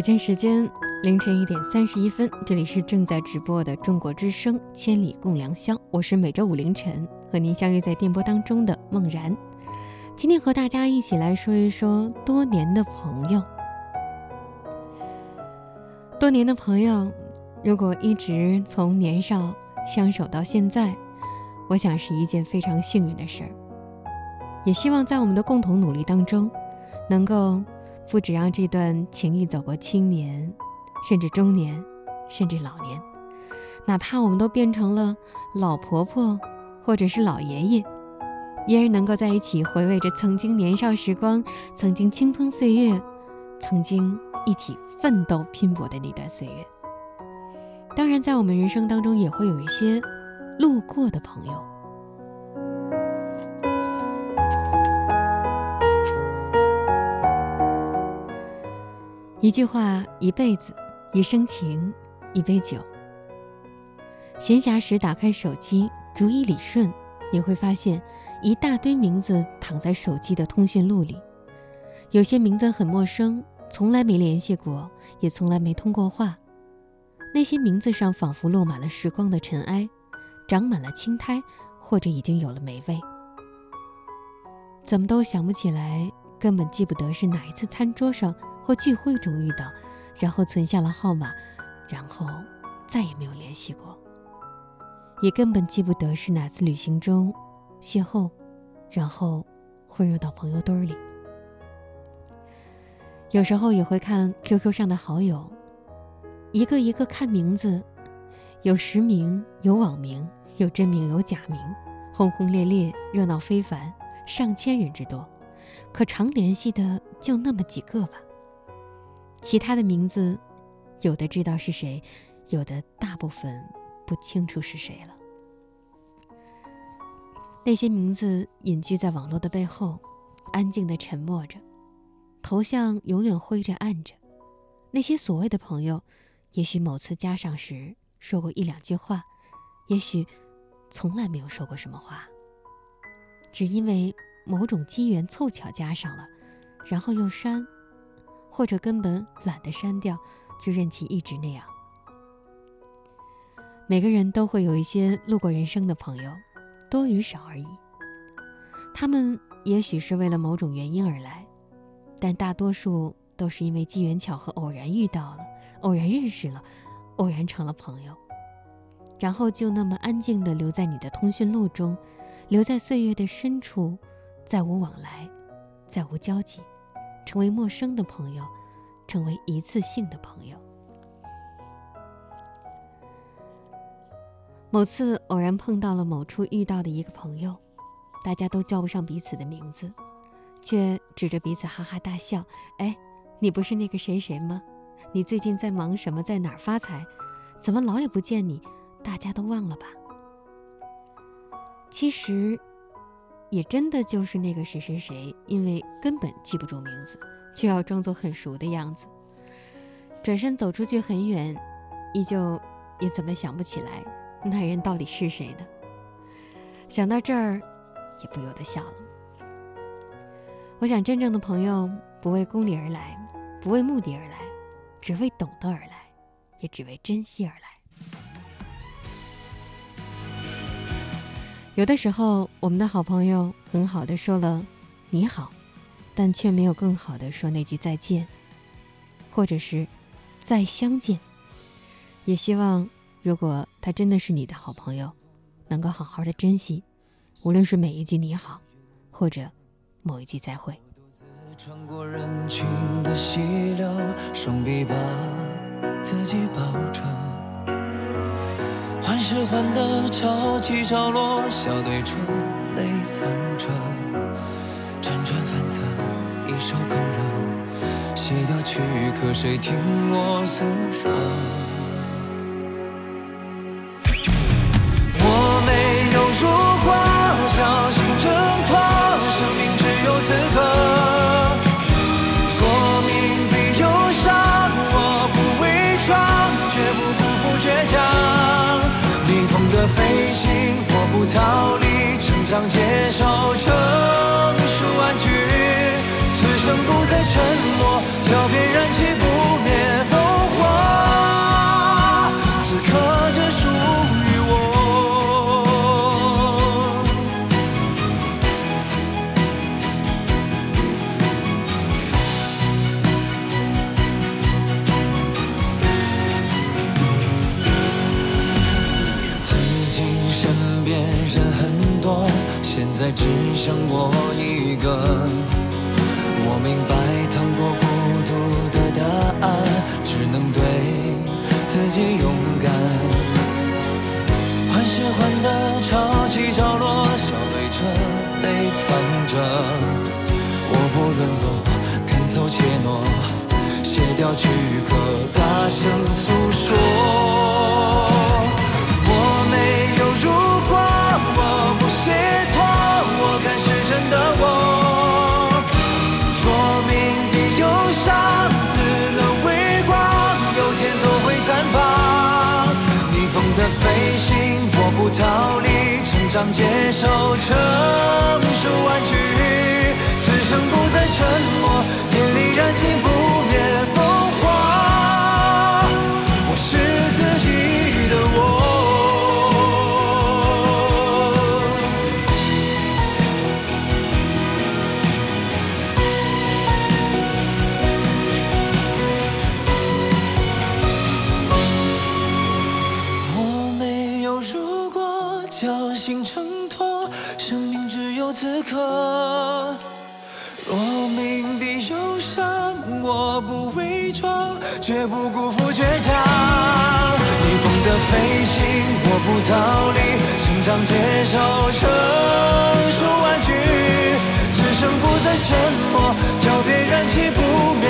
北京时间凌晨一点三十一分，这里是正在直播的中国之声《千里共良宵》，我是每周五凌晨和您相约在电波当中的梦然。今天和大家一起来说一说多年的朋友。多年的朋友，如果一直从年少相守到现在，我想是一件非常幸运的事儿。也希望在我们的共同努力当中，能够。不止让这段情谊走过青年，甚至中年，甚至老年，哪怕我们都变成了老婆婆，或者是老爷爷，依然能够在一起回味着曾经年少时光，曾经青葱岁月，曾经一起奋斗拼搏的那段岁月。当然，在我们人生当中，也会有一些路过的朋友。一句话，一辈子，一生情，一杯酒。闲暇时打开手机，逐一理顺，你会发现一大堆名字躺在手机的通讯录里。有些名字很陌生，从来没联系过，也从来没通过话。那些名字上仿佛落满了时光的尘埃，长满了青苔，或者已经有了霉味。怎么都想不起来，根本记不得是哪一次餐桌上。或聚会中遇到，然后存下了号码，然后再也没有联系过，也根本记不得是哪次旅行中邂逅，然后混入到朋友堆里。有时候也会看 QQ 上的好友，一个一个看名字，有实名，有网名，有真名，有假名，轰轰烈烈，热闹非凡，上千人之多，可常联系的就那么几个吧。其他的名字，有的知道是谁，有的大部分不清楚是谁了。那些名字隐居在网络的背后，安静的沉默着，头像永远灰着暗着。那些所谓的朋友，也许某次加上时说过一两句话，也许从来没有说过什么话，只因为某种机缘凑巧加上了，然后又删。或者根本懒得删掉，就任其一直那样。每个人都会有一些路过人生的朋友，多与少而已。他们也许是为了某种原因而来，但大多数都是因为机缘巧合，偶然遇到了，偶然认识了，偶然成了朋友，然后就那么安静地留在你的通讯录中，留在岁月的深处，再无往来，再无交集。成为陌生的朋友，成为一次性的朋友。某次偶然碰到了某处遇到的一个朋友，大家都叫不上彼此的名字，却指着彼此哈哈大笑。哎，你不是那个谁谁吗？你最近在忙什么？在哪儿发财？怎么老也不见你？大家都忘了吧？其实。也真的就是那个谁谁谁，因为根本记不住名字，就要装作很熟的样子。转身走出去很远，依旧也怎么想不起来那人到底是谁呢？想到这儿，也不由得笑了。我想，真正的朋友不为功利而来，不为目的而来，只为懂得而来，也只为珍惜而来。有的时候，我们的好朋友很好的说了“你好”，但却没有更好的说那句再见，或者是再相见。也希望，如果他真的是你的好朋友，能够好好的珍惜，无论是每一句“你好”，或者某一句“再会”。穿过人群的溪流，双臂把自己抱着，患是患得，潮起潮落，笑对着，泪藏着，辗转反侧，一首空了，写掉躯壳谁听我诉说？当介绍，成熟玩具，此生不再沉默，脚边燃起不只剩我一个。我明白，趟过孤独的答案，只能对自己勇敢。患是患的，潮起潮落，笑对着，泪藏着。我不沦落，肯走怯懦，卸掉躯壳，大声诉说。离，成长接受，成熟安居。此生不再沉默，眼里燃尽不不逃离，成长接受，成熟玩具。此生不再沉默，脚边燃起不灭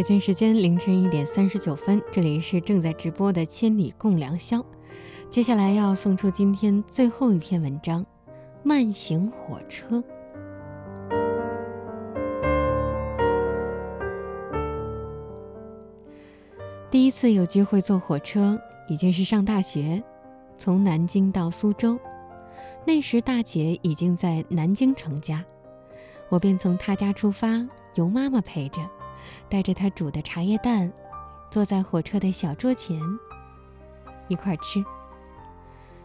北京时间凌晨一点三十九分，这里是正在直播的《千里共良宵》，接下来要送出今天最后一篇文章《慢行火车》。第一次有机会坐火车，已经是上大学，从南京到苏州。那时大姐已经在南京成家，我便从她家出发，由妈妈陪着，带着他煮的茶叶蛋，坐在火车的小桌前，一块吃。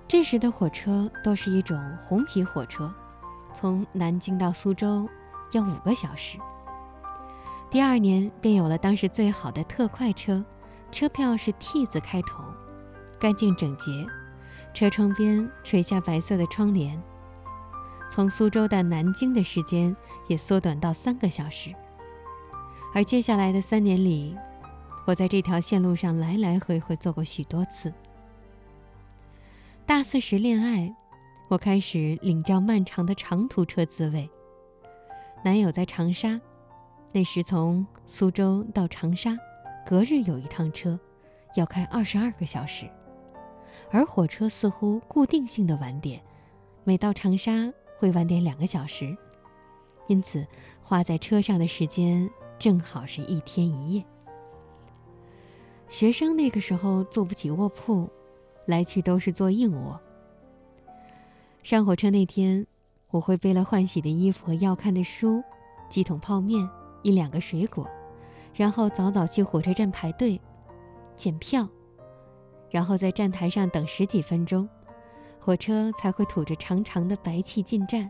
这时的火车都是一种红皮火车，从南京到苏州要五个小时。第二年便有了当时最好的特快车，车票是 T 字开头，干净整洁，车窗边垂下白色的窗帘。从苏州到南京的时间也缩短到三个小时。而接下来的三年里，我在这条线路上来来回回坐过许多次。大四时恋爱，我开始领教漫长的长途车滋味。男友在长沙，那时从苏州到长沙，隔日有一趟车，要开二十二个小时，而火车似乎固定性的晚点，每到长沙会晚点两个小时，因此花在车上的时间正好是一天一夜。学生那个时候坐不起卧铺，来去都是坐硬卧。上火车那天，我会背了换洗的衣服和要看的书，几桶泡面。一两个水果，然后早早去火车站排队检票，然后在站台上等十几分钟，火车才会吐着长长的白气进站。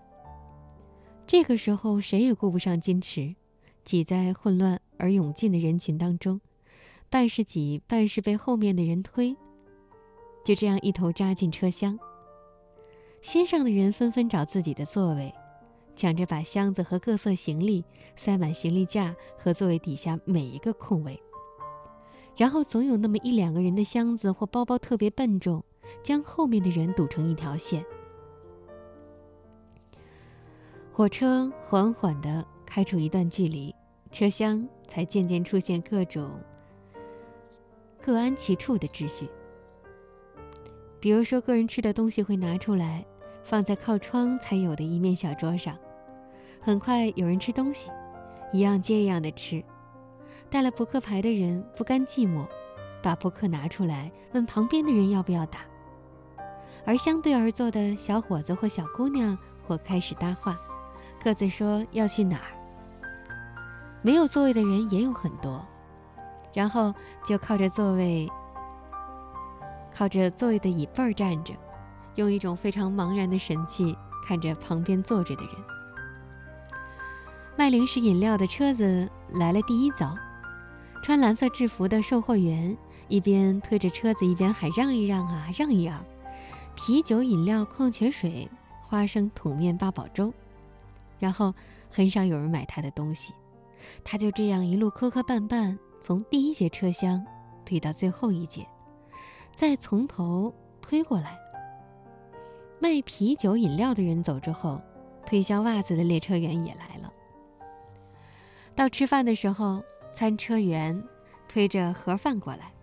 这个时候谁也顾不上矜持，挤在混乱而涌进的人群当中，半是挤，半是被后面的人推，就这样一头扎进车厢。心上的人纷纷找自己的座位。抢着把箱子和各色行李塞满行李架和座位底下每一个空位，然后总有那么一两个人的箱子或包包特别笨重，将后面的人堵成一条线。火车缓缓地开出一段距离，车厢才渐渐出现各种各安其处的秩序。比如说，个人吃的东西会拿出来，放在靠窗才有的一面小桌上。很快有人吃东西，一样接一样的吃。带了扑克牌的人不甘寂寞，把扑克拿出来问旁边的人要不要打。而相对而坐的小伙子或小姑娘或开始搭话，各自说要去哪儿。没有座位的人也有很多，然后就靠着座位，靠着座位的椅背儿站着，用一种非常茫然的神气看着旁边坐着的人。卖零食饮料的车子来了第一早，穿蓝色制服的售货员一边推着车子一边喊：“让一让啊，让一让！”啤酒、饮料、矿泉水、花生、桶面、八宝粥，然后很少有人买他的东西，他就这样一路磕磕绊绊，从第一节车厢推到最后一节，再从头推过来。卖啤酒、饮料的人走之后，推销袜子的列车员也来了。到吃饭的时候，餐车员推着盒饭过来，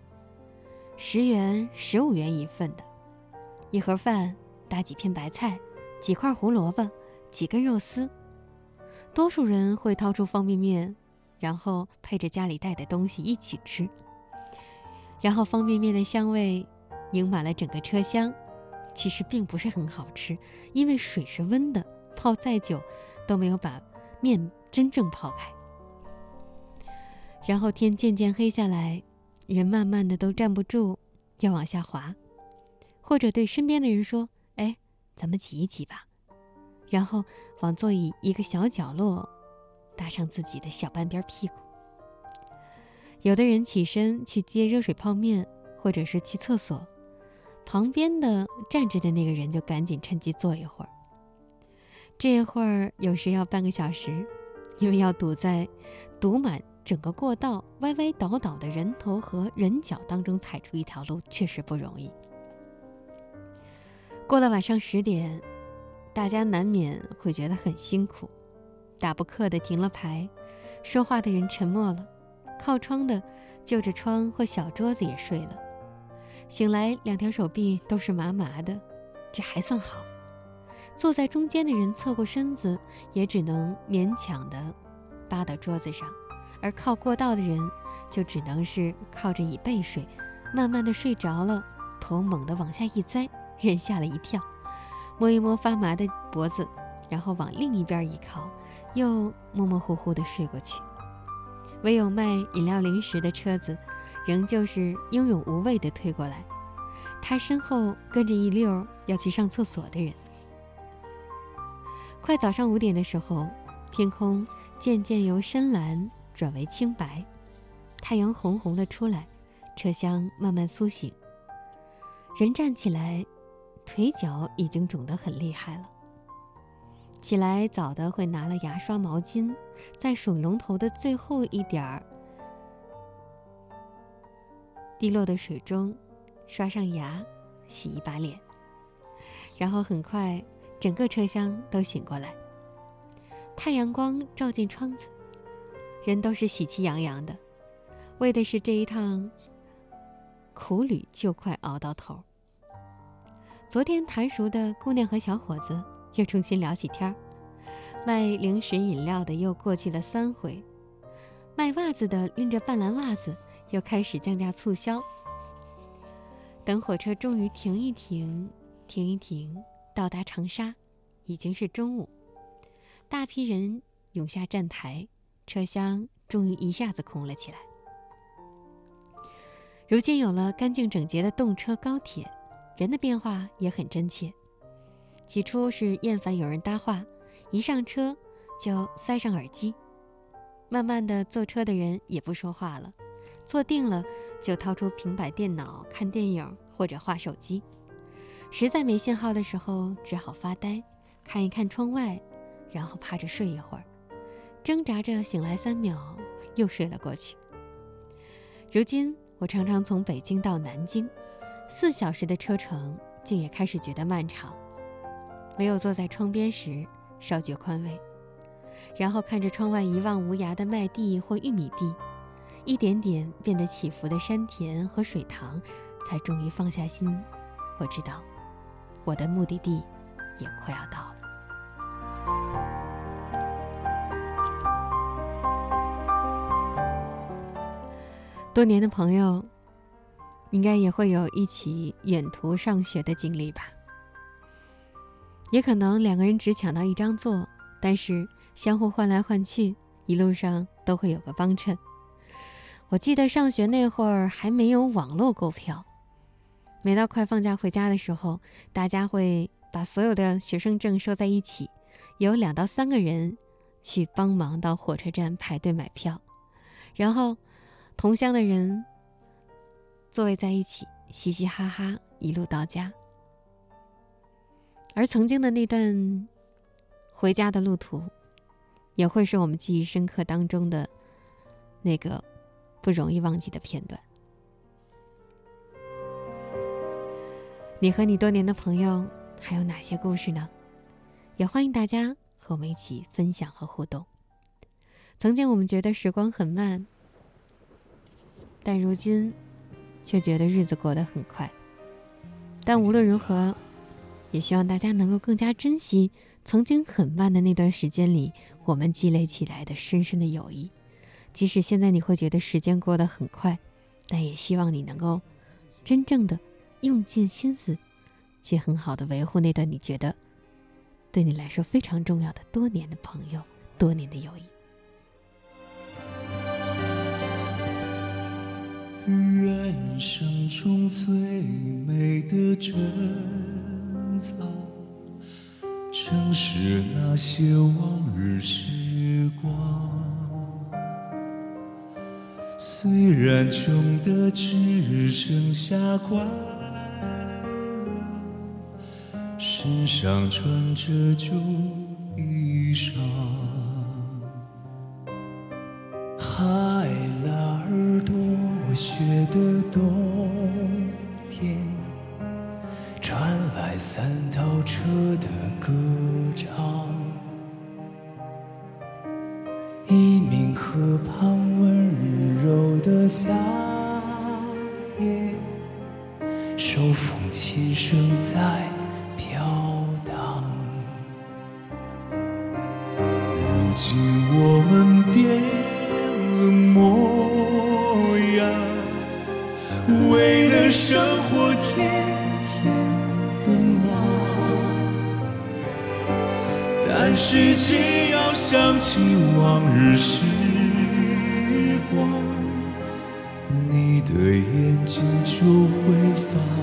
十元、十五元一份的，一盒饭搭几片白菜，几块胡萝卜，几根肉丝。多数人会掏出方便面，然后配着家里带的东西一起吃。然后方便面的香味盈满了整个车厢，其实并不是很好吃，因为水是温的，泡再久都没有把面真正泡开。然后天渐渐黑下来，人慢慢的都站不住，要往下滑，或者对身边的人说：“哎，咱们挤一挤吧。”然后往座椅一个小角落搭上自己的小半边屁股。有的人起身去接热水泡面，或者是去厕所，旁边的站着的那个人就赶紧趁机坐一会儿。这一会儿有时要半个小时，因为要堵在堵满。整个过道歪歪倒倒的人头和人脚当中踩出一条路，确实不容易。过了晚上十点，大家难免会觉得很辛苦，打不刻的停了牌，说话的人沉默了，靠窗的就着窗或小桌子也睡了。醒来，两条手臂都是麻麻的，这还算好。坐在中间的人侧过身子，也只能勉强的扒到桌子上。而靠过道的人，就只能是靠着椅背睡，慢慢的睡着了，头猛地往下一栽，人吓了一跳，摸一摸发麻的脖子，然后往另一边一靠，又模模糊糊的睡过去。唯有卖饮料零食的车子，仍旧是英勇无畏的推过来，他身后跟着一溜要去上厕所的人。快早上五点的时候，天空渐渐由深蓝。转为清白，太阳红红的出来，车厢慢慢苏醒。人站起来，腿脚已经肿得很厉害了。起来早的会拿了牙刷、毛巾，在水龙头的最后一点儿滴落的水中刷上牙，洗一把脸，然后很快整个车厢都醒过来。太阳光照进窗子。人都是喜气洋洋的，为的是这一趟苦旅就快熬到头。昨天谈熟的姑娘和小伙子又重新聊起天儿，卖零食饮料的又过去了三回，卖袜子的拎着半篮袜子又开始降价促销。等火车终于停一停，停一停，到达长沙，已经是中午，大批人涌下站台，车厢终于一下子空了起来。如今有了干净整洁的动车高铁。人的变化也很真切。起初是厌烦有人搭话，一上车就塞上耳机。慢慢的，坐车的人也不说话了，坐定了就掏出平板电脑看电影或者划手机。实在没信号的时候，只好发呆，看一看窗外，然后趴着睡一会儿，挣扎着醒来三秒，又睡了过去。如今我常常从北京到南京。四小时的车程，竟也开始觉得漫长。唯有坐在窗边时，稍觉宽慰。然后看着窗外一望无涯的麦地或玉米地，一点点变得起伏的山田和水塘，才终于放下心。我知道，我的目的地也快要到了。多年的朋友。应该也会有一起远途上学的经历吧，也可能两个人只抢到一张座，但是相互换来换去，一路上都会有个帮衬。我记得上学那会儿还没有网络购票，每到快放假回家的时候，大家会把所有的学生证收在一起，有两到三个人去帮忙到火车站排队买票，然后同乡的人。座位在一起，嘻嘻哈哈，一路到家。而曾经的那段回家的路途，也会是我们记忆深刻当中的那个不容易忘记的片段。你和你多年的朋友还有哪些故事呢？也欢迎大家和我们一起分享和互动。曾经我们觉得时光很慢，但如今。却觉得日子过得很快，但无论如何，也希望大家能够更加珍惜曾经很慢的那段时间里我们积累起来的深深的友谊。即使现在你会觉得时间过得很快，但也希望你能够真正的用尽心思，去很好的维护那段你觉得对你来说非常重要的多年的朋友、多年的友谊。人生中最美的珍藏，正是那些往日时光。虽然穷得只剩下快乐，身上穿着旧衣裳。海拉尔多。雪的冬天，传来三套车的歌唱。一名河畔温柔的夏夜，手风琴声在飘荡。如今我们变了模样。为了生活，天天奔忙。但是只要想起往日时光，你的眼睛就会发。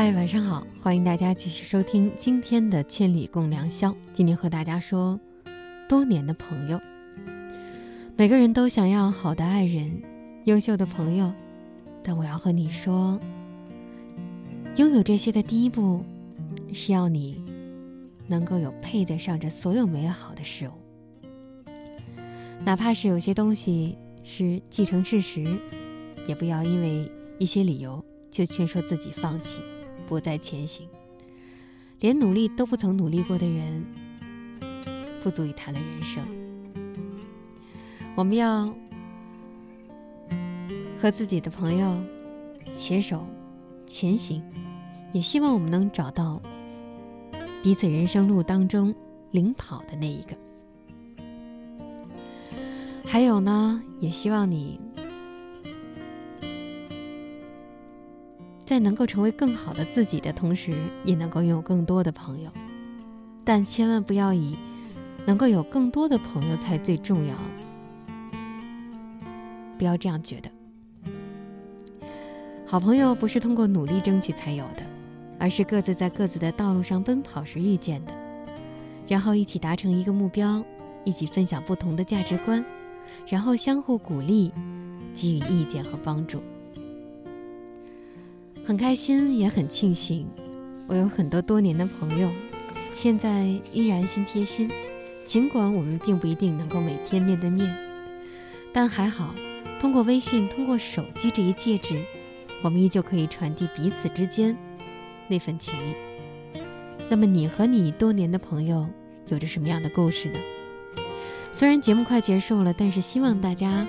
嗨，晚上好，欢迎大家继续收听今天的《千里共良宵》。今天和大家说，多年的朋友，每个人都想要好的爱人、优秀的朋友，但我要和你说，拥有这些的第一步，是要你能够有配得上这所有美好的事物，哪怕是有些东西是既成事实，也不要因为一些理由就劝说自己放弃。不再前行，连努力都不曾努力过的人，不足以谈论人生。我们要和自己的朋友携手前行，也希望我们能找到彼此人生路当中领跑的那一个。还有呢，也希望你。在能够成为更好的自己的同时，也能够拥有更多的朋友，但千万不要以能够有更多的朋友才最重要，不要这样觉得。好朋友不是通过努力争取才有的，而是各自在各自的道路上奔跑时遇见的，然后一起达成一个目标，一起分享不同的价值观，然后相互鼓励，给予意见和帮助。很开心，也很庆幸，我有很多多年的朋友，现在依然心贴心。尽管我们并不一定能够每天面对面，但还好，通过微信、通过手机这一介质，我们依旧可以传递彼此之间那份情谊。那么，你和你多年的朋友有着什么样的故事呢？虽然节目快结束了，但是希望大家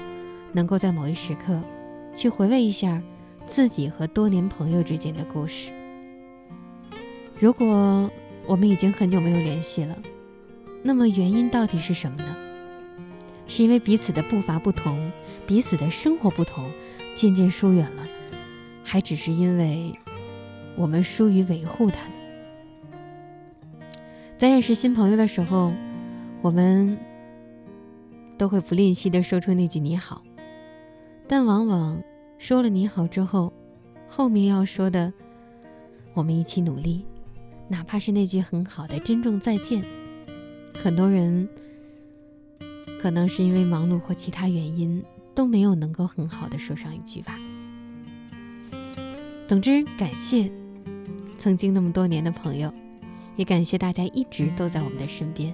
能够在某一时刻去回味一下。自己和多年朋友之间的故事。如果我们已经很久没有联系了，那么原因到底是什么呢？是因为彼此的步伐不同，彼此的生活不同，渐渐疏远了，还只是因为我们疏于维护他们？在认识新朋友的时候，我们都会不吝惜的说出那句“你好”，但往往。说了你好之后，后面要说的，我们一起努力，哪怕是那句很好的珍重再见，很多人可能是因为忙碌或其他原因都没有能够很好的说上一句吧。总之，感谢曾经那么多年的朋友，也感谢大家一直都在我们的身边。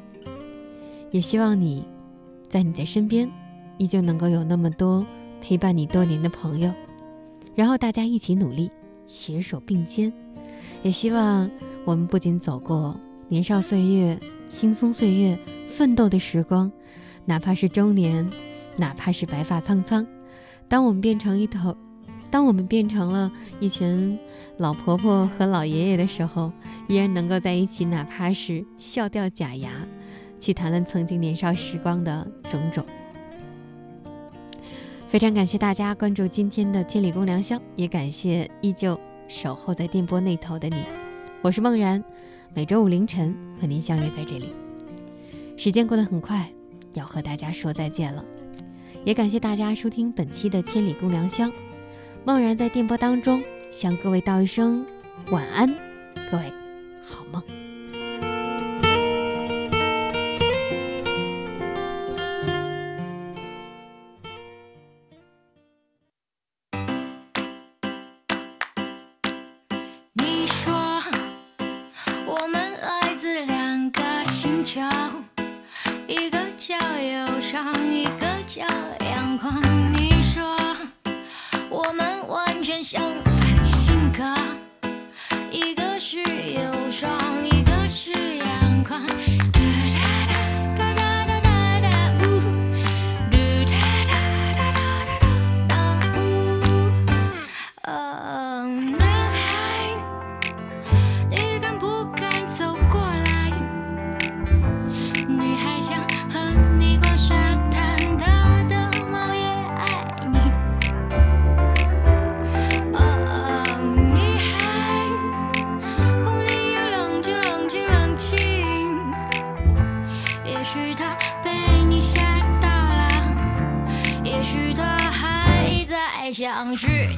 也希望你在你的身边，依旧能够有那么多陪伴你多年的朋友，然后大家一起努力，携手并肩。也希望我们不仅走过年少岁月、轻松岁月、奋斗的时光，哪怕是中年，哪怕是白发苍苍，当我们变成一头，当我们变成了一群老婆婆和老爷爷的时候，依然能够在一起，哪怕是笑掉假牙。去谈论曾经年少时光的种种。非常感谢大家关注今天的千里共良宵，也感谢依旧守候在电波那头的你。我是梦然，每周五凌晨和您相约在这里。时间过得很快，要和大家说再见了。也感谢大家收听本期的千里共良宵。梦然在电波当中向各位道一声晚安，各位好梦。你说我们完全相反性格。一个是忧伤相聚。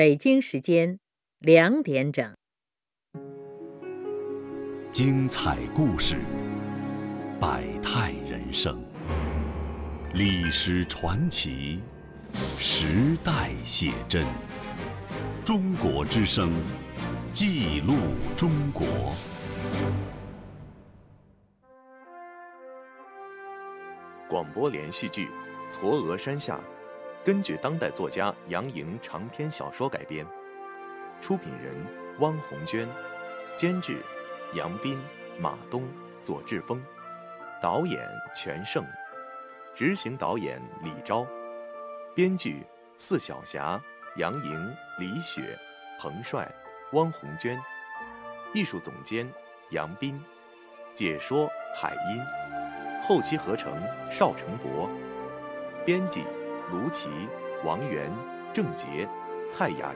北京时间两点整。精彩故事，百态人生，历史传奇，时代写真。中国之声，记录中国。广播连续剧《嵯峨山下》，根据当代作家杨莹长篇小说改编，出品人汪红娟，监制杨斌、马东、左志峰，导演全胜，执行导演李昭，编剧四小霞、杨莹、李雪、彭帅、汪红娟，艺术总监杨斌，解说海音。后期合成邵成博，编辑卢奇、王源、郑杰、蔡雅。